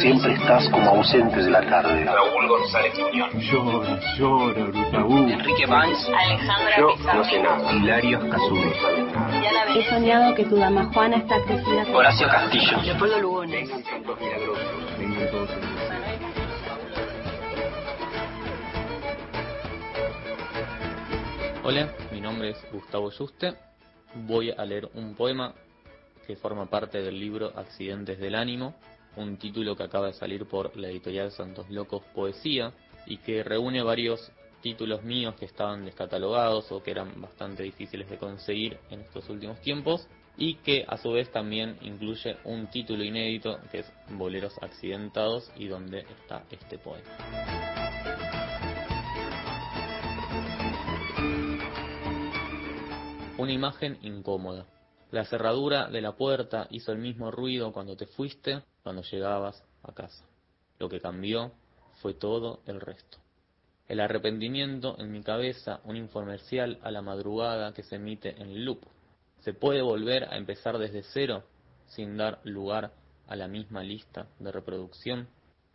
Siempre estás como ausente de la tarde. Raúl González Muñoz. Llora, llora, Brutaú. Enrique Banks. Alejandra Yo Pizarro. no sé nada. Hilario Cazú. He soñado que tu dama Juana está crecida. Horacio Castillo. Leopoldo Lugones. Hola, mi nombre es Gustavo Yuste. Voy a leer un poema que forma parte del libro Accidentes del Ánimo, un título que acaba de salir por la editorial Santos Locos Poesía y que reúne varios títulos míos que estaban descatalogados o que eran bastante difíciles de conseguir en estos últimos tiempos y que a su vez también incluye un título inédito que es Boleros Accidentados y donde está este poema. Una imagen incómoda. La cerradura de la puerta hizo el mismo ruido cuando te fuiste, cuando llegabas a casa. Lo que cambió fue todo el resto. El arrepentimiento en mi cabeza, un infomercial a la madrugada que se emite en loop. ¿Se puede volver a empezar desde cero sin dar lugar a la misma lista de reproducción?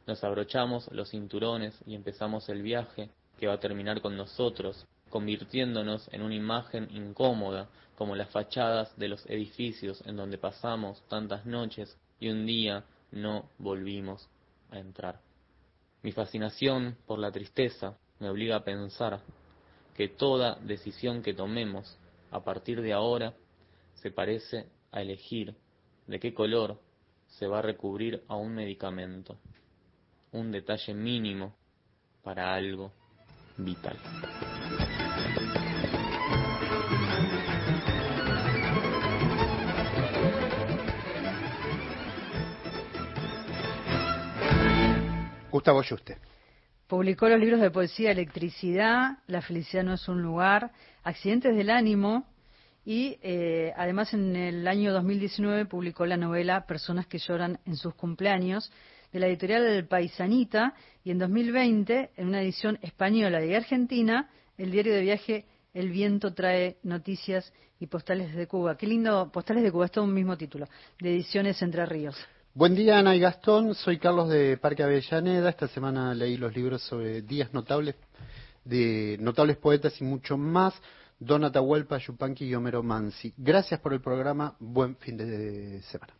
Nos abrochamos los cinturones y empezamos el viaje que va a terminar con nosotros, convirtiéndonos en una imagen incómoda como las fachadas de los edificios en donde pasamos tantas noches y un día no volvimos a entrar. Mi fascinación por la tristeza me obliga a pensar que toda decisión que tomemos a partir de ahora se parece a elegir de qué color se va a recubrir a un medicamento, un detalle mínimo para algo vital. Gustavo Yuste. Publicó los libros de poesía Electricidad, La felicidad no es un lugar, Accidentes del ánimo y eh, además en el año 2019 publicó la novela Personas que lloran en sus cumpleaños de la editorial del Paisanita y en 2020 en una edición española y argentina el diario de viaje El viento trae noticias y postales de Cuba. Qué lindo, postales de Cuba, es todo un mismo título, de ediciones Entre Ríos. Buen día, Ana y Gastón. Soy Carlos de Parque Avellaneda. Esta semana leí los libros sobre días notables de notables poetas y mucho más. Don Atahualpa, Yupanqui y Homero Mansi. Gracias por el programa. Buen fin de semana.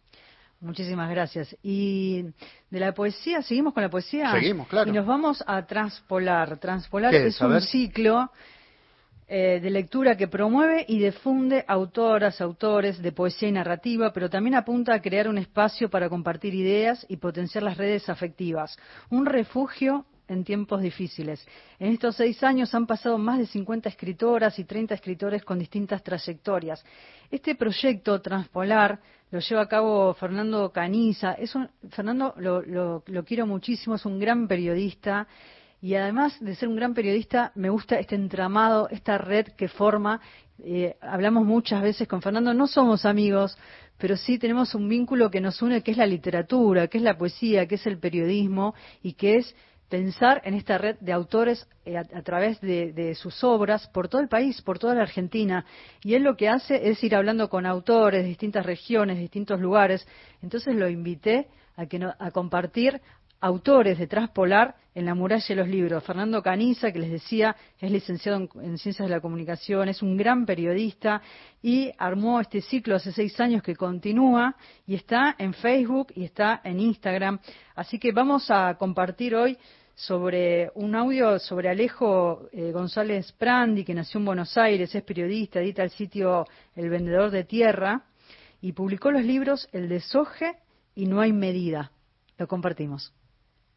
Muchísimas gracias. Y de la poesía, ¿seguimos con la poesía? Seguimos, claro. Y nos vamos a transpolar. Transpolar ¿Qué es un ciclo eh, de lectura que promueve y difunde autoras, autores de poesía y narrativa, pero también apunta a crear un espacio para compartir ideas y potenciar las redes afectivas. Un refugio en tiempos difíciles. En estos seis años han pasado más de 50 escritoras y 30 escritores con distintas trayectorias. Este proyecto Transpolar lo lleva a cabo Fernando Caniza. Es un, Fernando lo, lo, lo quiero muchísimo, es un gran periodista y además de ser un gran periodista, me gusta este entramado, esta red que forma. Eh, hablamos muchas veces con Fernando, no somos amigos, pero sí tenemos un vínculo que nos une, que es la literatura, que es la poesía, que es el periodismo y que es pensar en esta red de autores eh, a, través de, de, sus obras por todo el país, por toda la Argentina. Y él lo que hace es ir hablando con autores de distintas regiones, de distintos lugares. Entonces lo invité a, que no, a compartir autores de Transpolar en la muralla de los libros. Fernando Caniza, que les decía, es licenciado en, en, Ciencias de la Comunicación, es un gran periodista y armó este ciclo hace seis años que continúa y está en Facebook y está en Instagram. Así que vamos a compartir hoy sobre un audio sobre Alejo eh, González Prandi, que nació en Buenos Aires, es periodista, edita el sitio El Vendedor de Tierra y publicó los libros El Desoje y No hay medida. Lo compartimos.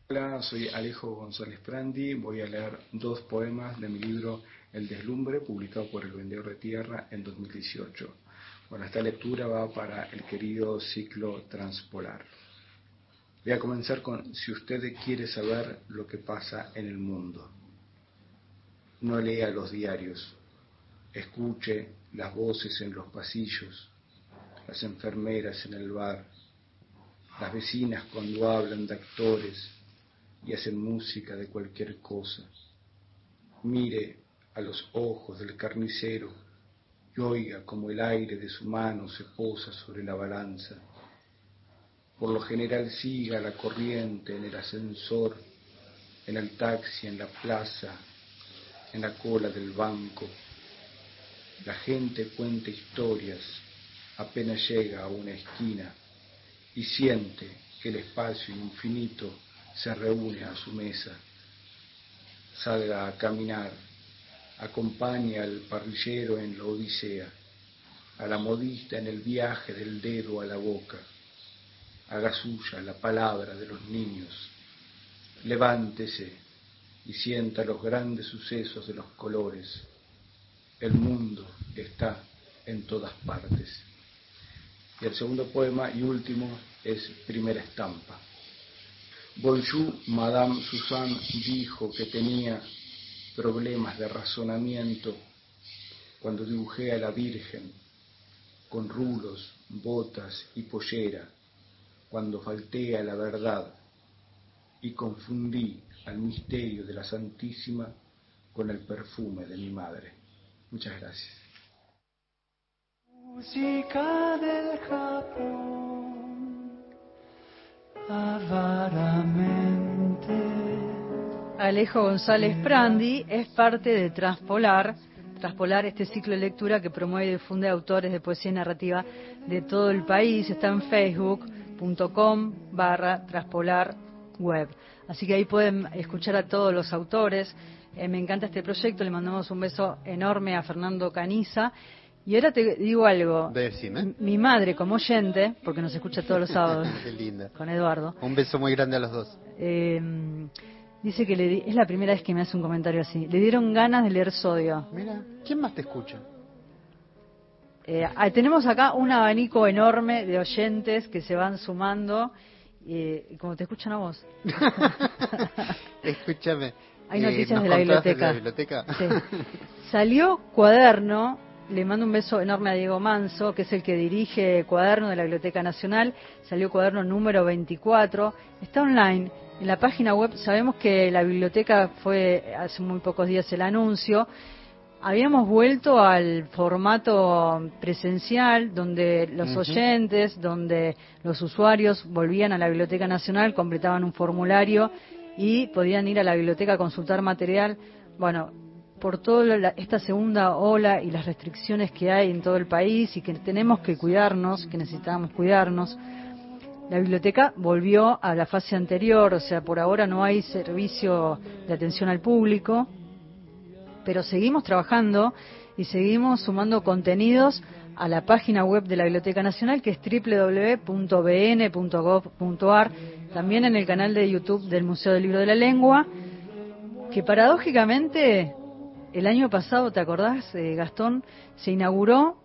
Hola, soy Alejo González Prandi. Voy a leer dos poemas de mi libro El Deslumbre, publicado por El Vendedor de Tierra en 2018. Bueno, esta lectura va para el querido ciclo transpolar. Voy a comenzar con si usted quiere saber lo que pasa en el mundo. No lea los diarios, escuche las voces en los pasillos, las enfermeras en el bar, las vecinas cuando hablan de actores y hacen música de cualquier cosa. Mire a los ojos del carnicero y oiga como el aire de su mano se posa sobre la balanza por lo general siga la corriente en el ascensor, en el taxi, en la plaza, en la cola del banco. La gente cuenta historias apenas llega a una esquina y siente que el espacio infinito se reúne a su mesa. Salga a caminar, acompaña al parrillero en la odisea, a la modista en el viaje del dedo a la boca haga suya la palabra de los niños. Levántese y sienta los grandes sucesos de los colores. El mundo está en todas partes. Y el segundo poema y último es Primera Estampa. Bonjour, Madame Suzanne dijo que tenía problemas de razonamiento cuando dibujé a la Virgen con rulos, botas y pollera cuando falté a la verdad y confundí al misterio de la Santísima con el perfume de mi madre. Muchas gracias. Avaramente. Alejo González Prandi es parte de Transpolar, Transpolar, este ciclo de lectura que promueve y difunde autores de poesía y narrativa de todo el país. Está en Facebook, com barra web. Así que ahí pueden escuchar a todos los autores. Eh, me encanta este proyecto, le mandamos un beso enorme a Fernando Caniza. Y ahora te digo algo. Decime. Mi madre, como oyente, porque nos escucha todos los sábados *laughs* Qué linda. con Eduardo, Un beso muy grande a los dos. eh, dice que le di- es la primera vez que me hace un comentario así. Le dieron ganas de leer Sodio. Mira, ¿quién más te escucha? Eh, ah, tenemos acá un abanico enorme de oyentes que se van sumando. eh, y como te escuchan a vos. *laughs* Escúchame. Hay eh, noticias ¿nos de la biblioteca. la biblioteca? Sí. Salió Cuaderno, le mando un beso enorme a Diego Manso, que es el que dirige Cuaderno de la Biblioteca Nacional. Salió Cuaderno número 24. Está online. En la página web sabemos que la biblioteca fue hace muy pocos días el anuncio. Habíamos vuelto al formato presencial, donde los oyentes, donde los usuarios volvían a la Biblioteca Nacional, completaban un formulario y podían ir a la biblioteca a consultar material. Bueno, por toda esta segunda ola y las restricciones que hay en todo el país y que tenemos que cuidarnos, que necesitamos cuidarnos, la biblioteca volvió a la fase anterior, o sea, por ahora no hay servicio de atención al público. pero seguimos trabajando y seguimos sumando contenidos a la página web de la Biblioteca Nacional que es www.bn.gov.ar, también en el canal de YouTube del Museo del Libro de la Lengua, que paradójicamente el año pasado, ¿te acordás, eh, Gastón? Se inauguró,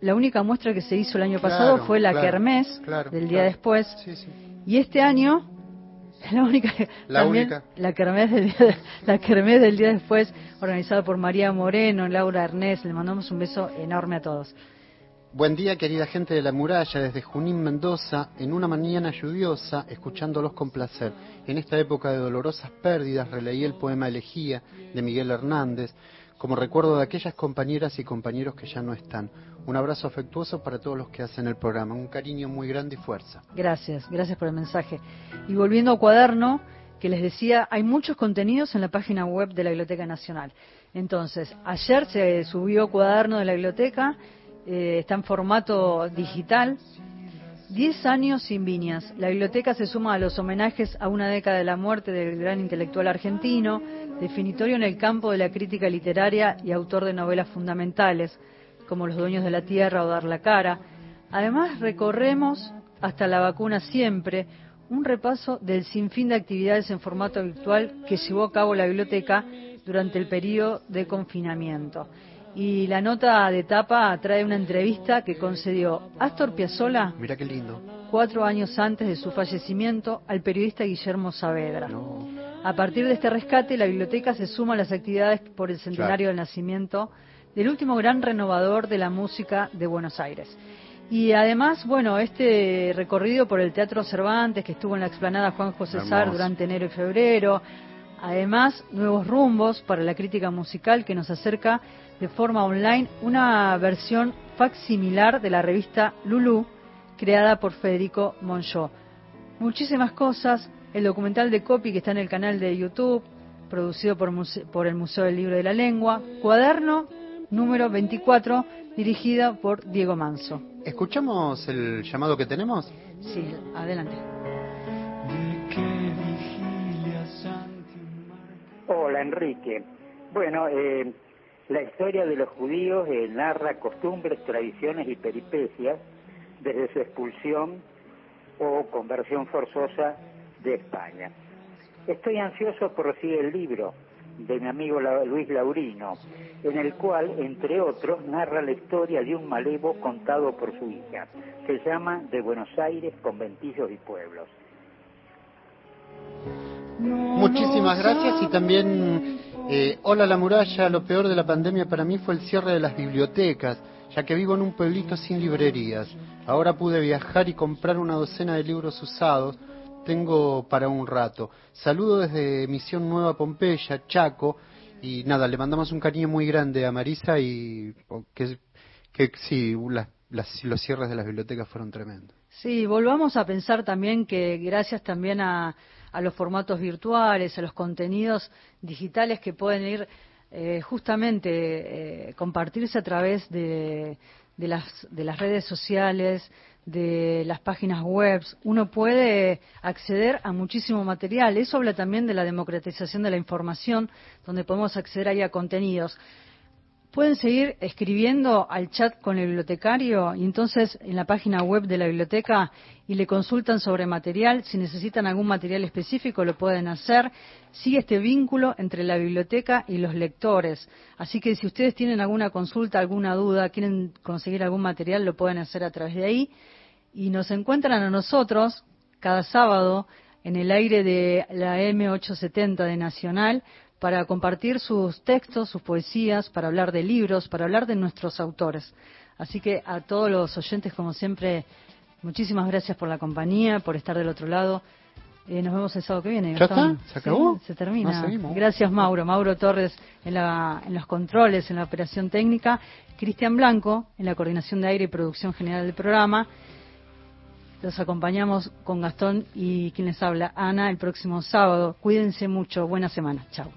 la única muestra que se hizo el año pasado Claro, fue la claro, Kermés claro, del día después. Sí, sí. Y este año, la única, La también, única. la Kermés del día, de- *laughs* la Kermés del día después, organizada por María Moreno, Laura Ernest, le mandamos un beso enorme a todos. Buen día, querida gente de la muralla, desde Junín, Mendoza, en una mañana lluviosa, escuchándolos con placer. En esta época de dolorosas pérdidas, releí el poema Elegía de Miguel Hernández, como recuerdo de aquellas compañeras y compañeros que ya no están. Un abrazo afectuoso para todos los que hacen el programa, un cariño muy grande y fuerza. Gracias, gracias por el mensaje. Y volviendo a cuaderno, que les decía, hay muchos contenidos en la página web de la Biblioteca Nacional. Entonces, ayer se subió cuaderno de la biblioteca, eh, está en formato digital. Diez años sin viñas. La biblioteca se suma a los homenajes a una década de la muerte del gran intelectual argentino, definitorio en el campo de la crítica literaria y autor de novelas fundamentales, como Los Dueños de la Tierra o Dar la Cara. Además, recorremos hasta la vacuna siempre un repaso del sinfín de actividades en formato virtual que llevó a cabo la biblioteca durante el periodo de confinamiento. Y la nota de tapa trae una entrevista que concedió Astor Piazzolla Mira qué lindo. cuatro años antes de su fallecimiento al periodista Guillermo Saavedra. A partir de este rescate, la biblioteca se suma a las actividades por el centenario del nacimiento del último gran renovador de la música de Buenos Aires. Y además, bueno, este recorrido por el Teatro Cervantes, que estuvo en la explanada Juan José Sar durante enero y febrero. Además, nuevos rumbos para la crítica musical que nos acerca de forma online una versión facsimilar de la revista Lulú, creada por Federico Monchó. Muchísimas cosas, el documental de Copy que está en el canal de YouTube, producido por, muse- por el Museo del Libro de la Lengua, cuaderno número 24, dirigido por Diego Manso. ¿Escuchamos el llamado que tenemos? Sí, adelante. Hola Enrique. Bueno, eh, la historia de los judíos eh, narra costumbres, tradiciones y peripecias desde su expulsión o conversión forzosa de España. Estoy ansioso por recibir el libro de mi amigo Luis Laurino, en el cual, entre otros, narra la historia de un malevo contado por su hija. Se llama De Buenos Aires, conventillos y pueblos. Muchísimas gracias y también, eh, hola la muralla, lo peor de la pandemia para mí fue el cierre de las bibliotecas, ya que vivo en un pueblito sin librerías. Ahora pude viajar y comprar una docena de libros usados, tengo para un rato. Saludo desde Misión Nueva Pompeya, Chaco, y nada, le mandamos un cariño muy grande a Marisa y oh, que, que sí, las- las- los cierres de las bibliotecas fueron tremendos. Sí, volvamos a pensar también que gracias también a, a los formatos virtuales, a los contenidos digitales que pueden ir eh, justamente eh, compartirse a través de, de las, de las redes sociales, de las páginas web, uno puede acceder a muchísimo material. Eso habla también de la democratización de la información, donde podemos acceder ahí a contenidos. Pueden seguir escribiendo al chat con el bibliotecario y entonces en la página web de la biblioteca y le consultan sobre material. Si necesitan algún material específico lo pueden hacer. Sigue este vínculo entre la biblioteca y los lectores. Así que si ustedes tienen alguna consulta, alguna duda, quieren conseguir algún material, lo pueden hacer a través de ahí. Y nos encuentran a nosotros cada sábado en el aire de la M870 de Nacional para compartir sus textos, sus poesías, para hablar de libros, para hablar de nuestros autores. Así que a todos los oyentes, como siempre, muchísimas gracias por la compañía, por estar del otro lado. Eh, nos vemos el sábado que viene. ¿Ya está? ¿Se acabó? Sí, se termina. Gracias, Mauro. Mauro Torres en, la- en los controles, en la operación técnica. Cristian Blanco en la coordinación de aire y producción general del programa. Los acompañamos con Gastón y quien les habla, Ana, el próximo sábado. Cuídense mucho. Buena semana. Chao.